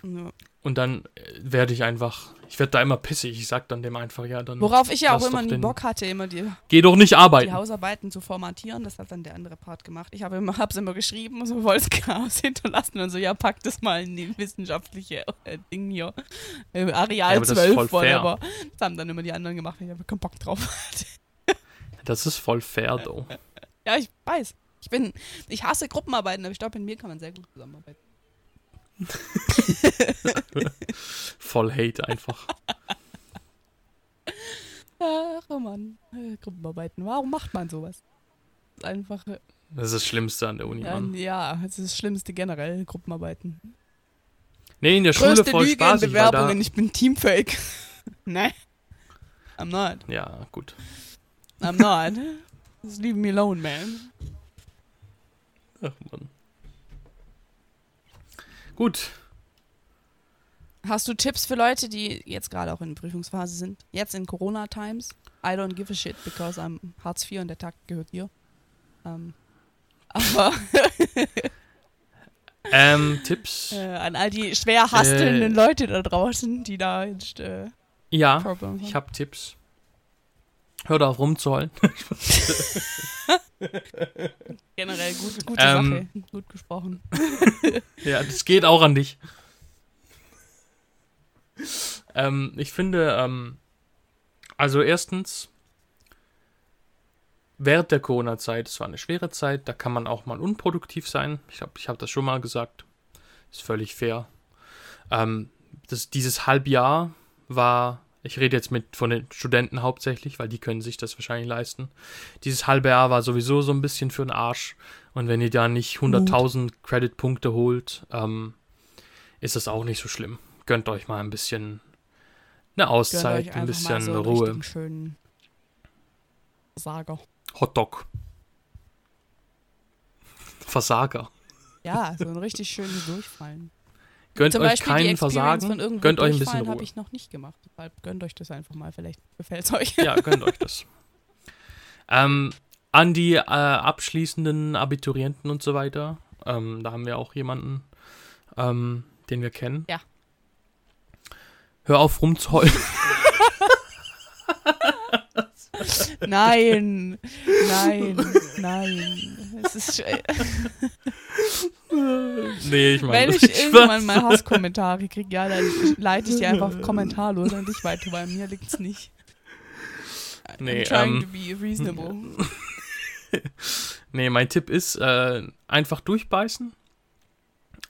Speaker 1: Ja.
Speaker 2: Und dann äh, werde ich einfach, ich werde da immer pissig. Ich sag dann dem einfach, ja, dann
Speaker 1: Worauf ich ja auch immer
Speaker 2: doch
Speaker 1: nie Bock hatte, immer die,
Speaker 2: geh doch nicht
Speaker 1: die
Speaker 2: arbeiten.
Speaker 1: Hausarbeiten zu formatieren, das hat dann der andere Part gemacht. Ich habe immer, <laughs> hab's immer geschrieben, so das Chaos hinterlassen und so, ja, pack das mal in die wissenschaftliche äh, Ding hier. Äh, Areal
Speaker 2: Ja, aber das ist
Speaker 1: 12,
Speaker 2: voll fair.
Speaker 1: whatever. Das haben dann immer die anderen gemacht, weil ich einfach keinen Bock drauf hatte. <laughs>
Speaker 2: Das ist voll fair, <laughs> though.
Speaker 1: Ja, ich weiß. Ich bin, ich hasse Gruppenarbeiten, aber ich glaube, mit mir kann man sehr gut zusammenarbeiten. <laughs>
Speaker 2: Voll Hate einfach.
Speaker 1: Ach, oh Mann. Äh, Gruppenarbeiten. Warum macht man sowas? Das ist Einfach, äh,
Speaker 2: Das ist das Schlimmste an der Uni,
Speaker 1: ja,
Speaker 2: Mann.
Speaker 1: ja, das ist das Schlimmste generell, Gruppenarbeiten.
Speaker 2: Nee, in der Schule
Speaker 1: Größte
Speaker 2: voll
Speaker 1: Lüge in
Speaker 2: weil da,
Speaker 1: Bewerbungen, ich bin teamfähig. <laughs> ne? I'm not.
Speaker 2: Ja, gut.
Speaker 1: I'm not. Just leave me alone, man.
Speaker 2: Ach, Mann. Gut.
Speaker 1: Hast du Tipps für Leute, die jetzt gerade auch in Prüfungsphase sind? Jetzt in Corona-Times? I don't give a shit, because I'm Hartz IV und der Tag gehört dir. Ähm, <laughs> aber
Speaker 2: Ähm, Tipps? <laughs>
Speaker 1: äh, an all die schwer hastelnden Leute da draußen, die da jetzt äh,
Speaker 2: Ja,
Speaker 1: Problems
Speaker 2: ich
Speaker 1: haben.
Speaker 2: hab Tipps. Hör auf rumzuheulen. <laughs>
Speaker 1: Generell gut, gute
Speaker 2: Ähm,
Speaker 1: Sache. Gut gesprochen. <laughs>
Speaker 2: ja, das geht auch an dich. Ähm, ich finde, ähm, also erstens, während der Corona-Zeit, es war eine schwere Zeit, da kann man auch mal unproduktiv sein. Ich glaube, ich habe das schon mal gesagt. Ist völlig fair. Ähm, das, dieses Halbjahr war, ich rede jetzt mit von den Studenten hauptsächlich, weil die können sich das wahrscheinlich leisten. Dieses halbe Jahr war sowieso so ein bisschen für den Arsch. Und wenn ihr da nicht 100.000 Credit-Punkte holt, ähm, ist das auch nicht so schlimm. Gönnt euch mal ein bisschen eine Auszeit, ein bisschen
Speaker 1: so
Speaker 2: Ruhe.
Speaker 1: schönen Sager.
Speaker 2: Hotdog. Versager.
Speaker 1: Ja, so ein richtig schönes Durchfallen.
Speaker 2: Gönnt
Speaker 1: Zum
Speaker 2: euch
Speaker 1: Beispiel
Speaker 2: keinen Versagen. Gönnt euch ein bisschen Ruhe.
Speaker 1: habe ich noch nicht gemacht. Deshalb gönnt euch das einfach mal. Vielleicht gefällt es euch. <laughs>
Speaker 2: Ja, gönnt euch das. Ähm, an die äh, abschließenden Abiturienten und so weiter. Ähm, da haben wir auch jemanden, ähm, den wir kennen.
Speaker 1: Ja.
Speaker 2: Hör auf rumzuheulen. <laughs>
Speaker 1: Nein, nein, nein. Es ist
Speaker 2: nee, ich meine,
Speaker 1: Wenn <laughs> ich irgendwann mal Hasskommentare kriege, ja, dann leite ich die einfach kommentarlos an dich weiter, weil mir liegt's nicht.
Speaker 2: Nee,
Speaker 1: I'm trying
Speaker 2: ähm,
Speaker 1: to be reasonable. <laughs>
Speaker 2: Nee, mein Tipp ist, äh, einfach durchbeißen.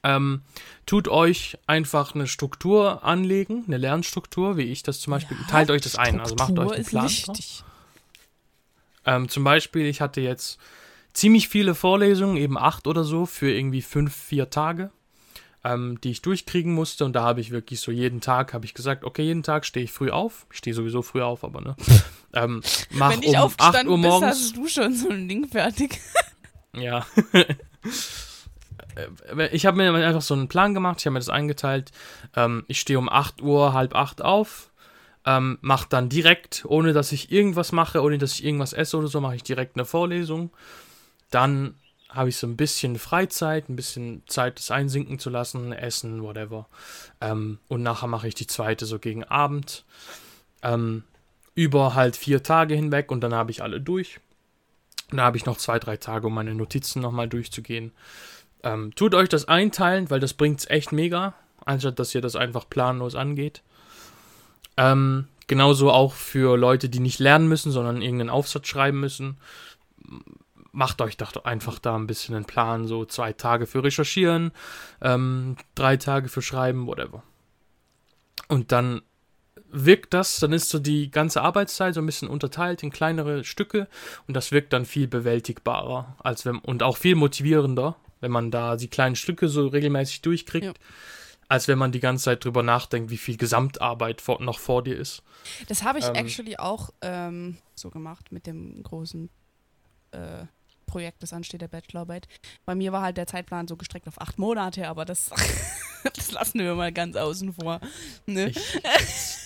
Speaker 2: Ähm, tut euch einfach eine Struktur anlegen, eine Lernstruktur, wie ich das zum Beispiel.
Speaker 1: Ja,
Speaker 2: Teilt euch das ein, also macht
Speaker 1: Struktur
Speaker 2: euch einen
Speaker 1: ist
Speaker 2: Plan.
Speaker 1: wichtig.
Speaker 2: Ähm, zum Beispiel, ich hatte jetzt ziemlich viele Vorlesungen, eben acht oder so, für irgendwie fünf, vier Tage, ähm, die ich durchkriegen musste. Und da habe ich wirklich so jeden Tag, habe ich gesagt, okay, jeden Tag stehe ich früh auf. Ich stehe sowieso früh auf, aber ne. <laughs> Ähm, mach
Speaker 1: Wenn ich
Speaker 2: um 8
Speaker 1: aufgestanden
Speaker 2: Uhr
Speaker 1: bist,
Speaker 2: morgens.
Speaker 1: hast du schon so ein Ding fertig. <laughs>
Speaker 2: Ja. Äh, ich habe mir einfach so einen Plan gemacht, ich habe mir das eingeteilt. Ähm, ich stehe um 8 Uhr, halb 8 auf, ähm, mache dann direkt, ohne dass ich irgendwas mache, ohne dass ich irgendwas esse oder so, mache ich direkt eine Vorlesung. Dann habe ich so ein bisschen Freizeit, ein bisschen Zeit, das einsinken zu lassen, essen, whatever. Ähm, und nachher mache ich die zweite so gegen Abend. Ähm, über halt vier Tage hinweg und dann habe ich alle durch. Und da habe ich noch zwei, drei Tage, um meine Notizen nochmal durchzugehen. Ähm, tut euch das einteilen, weil das bringt's echt mega, anstatt dass ihr das einfach planlos angeht. Ähm, genauso auch für Leute, die nicht lernen müssen, sondern irgendeinen Aufsatz schreiben müssen. Macht euch doch einfach da ein bisschen einen Plan, so zwei Tage für Recherchieren, ähm, drei Tage für Schreiben, whatever. Und dann wirkt das, dann ist so die ganze Arbeitszeit so ein bisschen unterteilt in kleinere Stücke und das wirkt dann viel bewältigbarer als wenn und auch viel motivierender, wenn man da die kleinen Stücke so regelmäßig durchkriegt,
Speaker 1: Ja.
Speaker 2: Als wenn man die ganze Zeit drüber nachdenkt, wie viel Gesamtarbeit vor, noch vor dir ist.
Speaker 1: Das habe ich
Speaker 2: Ähm.
Speaker 1: actually auch ähm, so gemacht mit dem großen äh, Projekt, das ansteht, der Bachelorarbeit. Bei mir war halt der Zeitplan so gestreckt auf acht Monate, aber das, <laughs> das lassen wir mal ganz außen vor. Ne?
Speaker 2: Ich,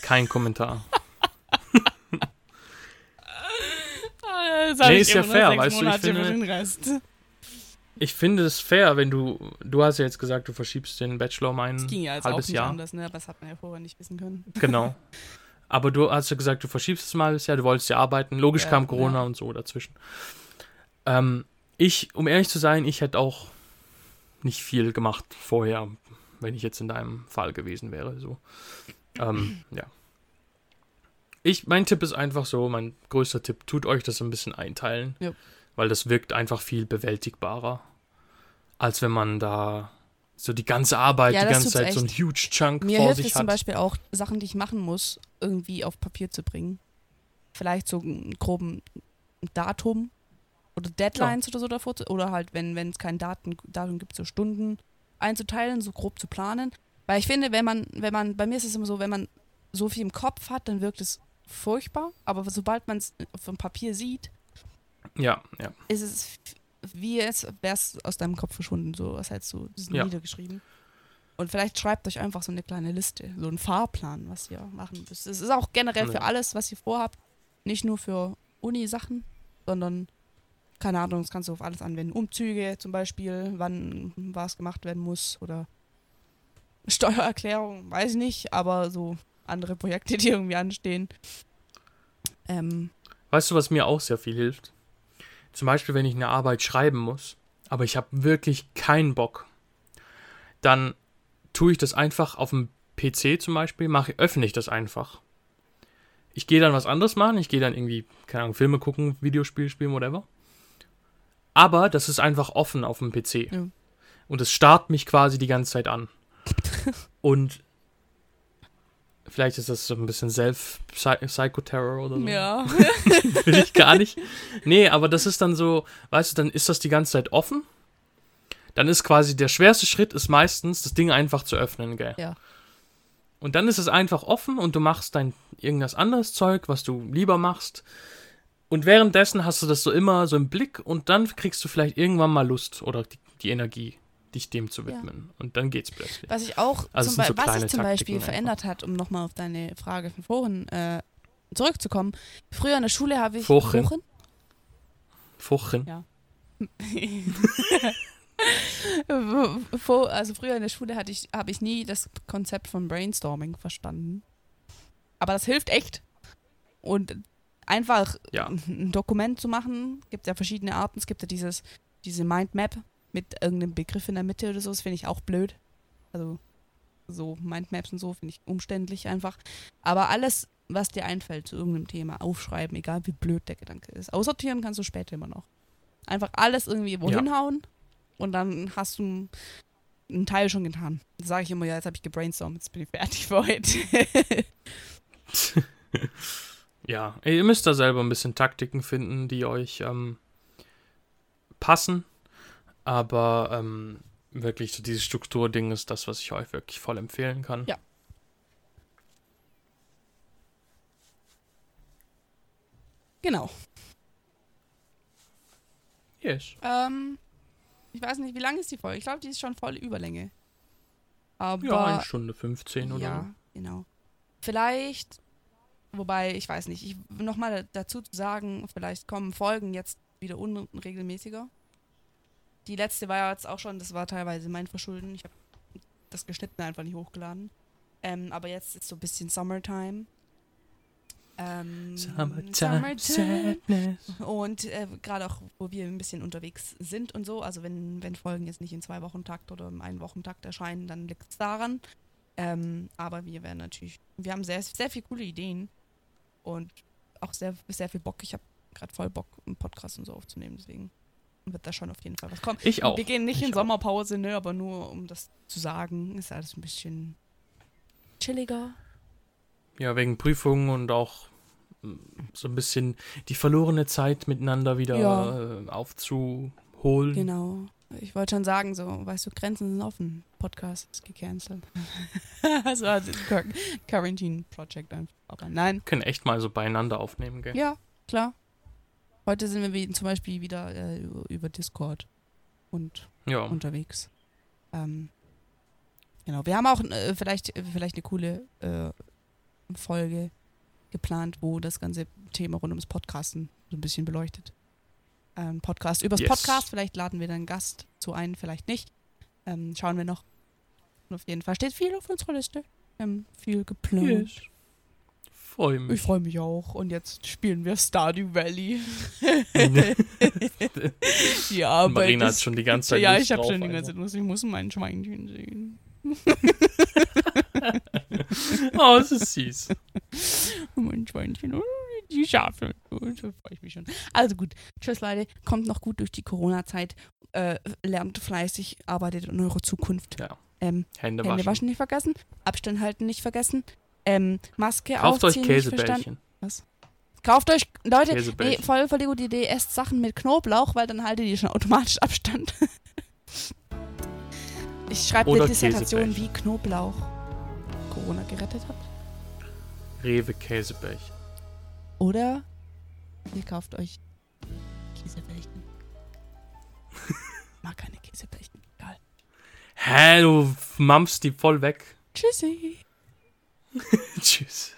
Speaker 2: kein Kommentar. <laughs>
Speaker 1: Ah,
Speaker 2: Nee,
Speaker 1: ich
Speaker 2: ist ja fair, weißt du, ich finde-. Ich finde es fair, wenn du, du hast ja jetzt gesagt, du verschiebst den Bachelor um ein
Speaker 1: Das ging ja jetzt auch
Speaker 2: halbes
Speaker 1: nicht
Speaker 2: Jahr.
Speaker 1: anders, ne? aber das hat man ja vorher nicht wissen können.
Speaker 2: Genau. Aber du hast ja gesagt, du verschiebst es mal ein halbes Jahr, du wolltest ja arbeiten. Logisch
Speaker 1: Ja,
Speaker 2: kam Corona
Speaker 1: ja.
Speaker 2: und so dazwischen. Ähm, ich, um ehrlich zu sein, ich hätte auch nicht viel gemacht vorher, wenn ich jetzt in deinem Fall gewesen wäre. So. Ähm, ja. Ich, mein Tipp ist einfach so, mein größter Tipp, tut euch das ein bisschen einteilen.
Speaker 1: Ja.
Speaker 2: Weil das wirkt einfach viel bewältigbarer, als wenn man da so die ganze Arbeit,
Speaker 1: Ja,
Speaker 2: die ganze Zeit so ein
Speaker 1: echt.
Speaker 2: huge Chunk
Speaker 1: Mir
Speaker 2: vor
Speaker 1: hilft
Speaker 2: sich
Speaker 1: es
Speaker 2: hat.
Speaker 1: zum Beispiel auch, Sachen, die ich machen muss, irgendwie auf Papier zu bringen. Vielleicht so einen groben Datum oder Deadlines oder so davor. Zu, oder halt, wenn wenn es kein Daten, Datum gibt, so Stunden einzuteilen, so grob zu planen. Weil ich finde, wenn man, wenn man, bei mir ist es immer so, wenn man so viel im Kopf hat, dann wirkt es furchtbar. Aber sobald man es auf dem Papier sieht,
Speaker 2: Ja, ja.
Speaker 1: ist es wie es wäre es aus deinem Kopf verschwunden, so was hättest du
Speaker 2: Ja.
Speaker 1: niedergeschrieben. Und vielleicht schreibt euch einfach so eine kleine Liste, so einen Fahrplan, was ihr machen müsst. Es ist auch generell für alles, was ihr vorhabt, nicht nur für Uni-Sachen, sondern keine Ahnung, das kannst du auf alles anwenden. Umzüge zum Beispiel, wann was gemacht werden muss oder Steuererklärung, weiß ich nicht, aber so andere Projekte, die irgendwie anstehen. Ähm,
Speaker 2: Weißt du, was mir auch sehr viel hilft? Zum Beispiel, wenn ich eine Arbeit schreiben muss, aber ich habe wirklich keinen Bock, dann tue ich das einfach auf dem PC zum Beispiel, mache, öffne ich das einfach. Ich gehe dann was anderes machen, ich gehe dann irgendwie, keine Ahnung, Filme gucken, Videospiele spielen, whatever. Aber das ist einfach offen auf dem PC.
Speaker 1: Ja.
Speaker 2: Und es starrt mich quasi die ganze Zeit an. <laughs> Und vielleicht ist das so ein bisschen Self-Psychoterror oder so.
Speaker 1: ja. <laughs>
Speaker 2: Will ich gar nicht. Nee, aber das ist dann so, weißt du, dann ist das die ganze Zeit offen. Dann ist quasi der schwerste Schritt ist meistens, das Ding einfach zu öffnen, gell?
Speaker 1: Ja.
Speaker 2: Und dann ist es einfach offen und du machst dein irgendwas anderes Zeug, was du lieber machst. Und währenddessen hast du das so immer so im Blick und dann kriegst du vielleicht irgendwann mal Lust oder die, die Energie, dich dem zu
Speaker 1: Ja.
Speaker 2: widmen. Und dann geht's plötzlich.
Speaker 1: Was ich auch,
Speaker 2: Also
Speaker 1: zum Be-
Speaker 2: so
Speaker 1: was sich zum Beispiel verändert hat, um nochmal auf deine Frage von vorhin äh, zurückzukommen. Früher in der Schule habe ich
Speaker 2: Vorhin.
Speaker 1: Vorhin?
Speaker 2: Fuchen.
Speaker 1: Ja. <laughs> Also früher in der Schule hatte ich, habe ich nie das Konzept von Brainstorming verstanden. Aber das hilft echt. Und einfach
Speaker 2: Ja.
Speaker 1: ein Dokument zu machen, gibt ja verschiedene Arten. Es gibt ja dieses, diese Mindmap mit irgendeinem Begriff in der Mitte oder so, das finde ich auch blöd. Also so Mindmaps und so finde ich umständlich einfach. Aber alles, was dir einfällt zu irgendeinem Thema, aufschreiben, egal wie blöd der Gedanke ist. Aussortieren kannst du später immer noch. Einfach alles irgendwie wohin hauen und dann hast du einen Teil schon getan. Das sage ich immer, ja, jetzt habe ich gebrainstormt, jetzt bin ich fertig für heute. <laughs>
Speaker 2: Ja, ihr müsst da selber ein bisschen Taktiken finden, die euch ähm, passen. Aber ähm, wirklich so dieses Strukturding ist das, was ich euch wirklich voll empfehlen kann.
Speaker 1: Ja. genau.
Speaker 2: Yes.
Speaker 1: Ähm, ich weiß nicht, wie lang ist die Folge? Ich glaube, die ist schon voll Überlänge. Aber
Speaker 2: Ja, eine Stunde 15 oder
Speaker 1: Ja, genau. Vielleicht, wobei, ich weiß nicht, ich nochmal dazu zu sagen, vielleicht kommen Folgen jetzt wieder unregelmäßiger. Die letzte war ja jetzt auch schon, das war teilweise mein Verschulden. Ich habe das geschnitten einfach nicht hochgeladen. Ähm, aber jetzt ist so ein bisschen Summertime. Ähm,
Speaker 2: so. Summertime Sadness.
Speaker 1: und äh, gerade auch, wo wir ein bisschen unterwegs sind und so, also wenn, wenn Folgen jetzt nicht in zwei Wochen Takt oder im einen Wochentakt erscheinen, dann liegt es daran. Ähm, aber wir werden natürlich, wir haben sehr, sehr viele coole Ideen und auch sehr, sehr viel Bock. Ich habe gerade voll Bock, einen Podcast und so aufzunehmen, deswegen wird da schon auf jeden Fall was kommen.
Speaker 2: Ich auch.
Speaker 1: Wir gehen nicht
Speaker 2: Ich
Speaker 1: in
Speaker 2: auch.
Speaker 1: Sommerpause, ne, aber nur um das zu sagen, ist alles ein bisschen chilliger.
Speaker 2: Ja, wegen Prüfungen und auch mm, so ein bisschen die verlorene Zeit miteinander wieder
Speaker 1: Ja.
Speaker 2: äh, aufzuholen.
Speaker 1: Genau. Ich wollte schon sagen, so, weißt du, Grenzen sind offen. Podcast ist gecancelt. <laughs> also, also Quar- Quarantine Project einfach. Aber nein.
Speaker 2: Wir können echt mal so beieinander aufnehmen, gell?
Speaker 1: Ja, klar. Heute sind wir wie, zum Beispiel wieder äh, über, Discord und
Speaker 2: Ja.
Speaker 1: unterwegs. Ähm, genau. Wir haben auch äh, vielleicht, vielleicht eine coole äh, Folge geplant, wo das ganze Thema rund ums Podcasten so ein bisschen beleuchtet. Ähm, Podcast übers
Speaker 2: Yes.
Speaker 1: Podcast. Vielleicht laden wir dann einen Gast zu ein, vielleicht nicht. Ähm, schauen wir noch. Und auf jeden Fall steht viel auf unserer Liste. Wir haben viel geplant.
Speaker 2: Yes. Freue
Speaker 1: Ich
Speaker 2: mich.
Speaker 1: freue mich auch. Und jetzt spielen wir Stardew Valley. <laughs> Die Arbeit
Speaker 2: Marina hat schon die ganze Zeit
Speaker 1: Ja, ich habe schon die ganze. Zeit Lust. Ich muss mein Schweinchen sehen. <laughs>
Speaker 2: Oh, es ist süß.
Speaker 1: Mein Schweinchen. Oh, Die Schafe. Oh, Da freue ich mich schon. Also gut. Tschüss, Leute. Kommt noch gut durch die Corona-Zeit. Äh, lernt fleißig, arbeitet an eurer Zukunft.
Speaker 2: Ja.
Speaker 1: Ähm,
Speaker 2: Hände,
Speaker 1: Hände
Speaker 2: waschen.
Speaker 1: waschen nicht vergessen. Abstand halten nicht vergessen. Ähm, Maske
Speaker 2: Kauft euch
Speaker 1: aufziehen nicht verstanden.
Speaker 2: Käsebällchen.
Speaker 1: Kauft euch, Leute, nee, voll, voll die gute Idee, esst Sachen mit Knoblauch, weil dann haltet ihr schon automatisch Abstand. <laughs> ich schreibe eine Dissertation, wie Knoblauch Corona gerettet hat.
Speaker 2: Rewe Käsebällchen.
Speaker 1: Oder ihr kauft euch Käsebällchen. <laughs> Mag keine Käsebällchen. Egal.
Speaker 2: Hä, du mampfst die voll weg.
Speaker 1: Tschüssi. <laughs>
Speaker 2: Tschüss.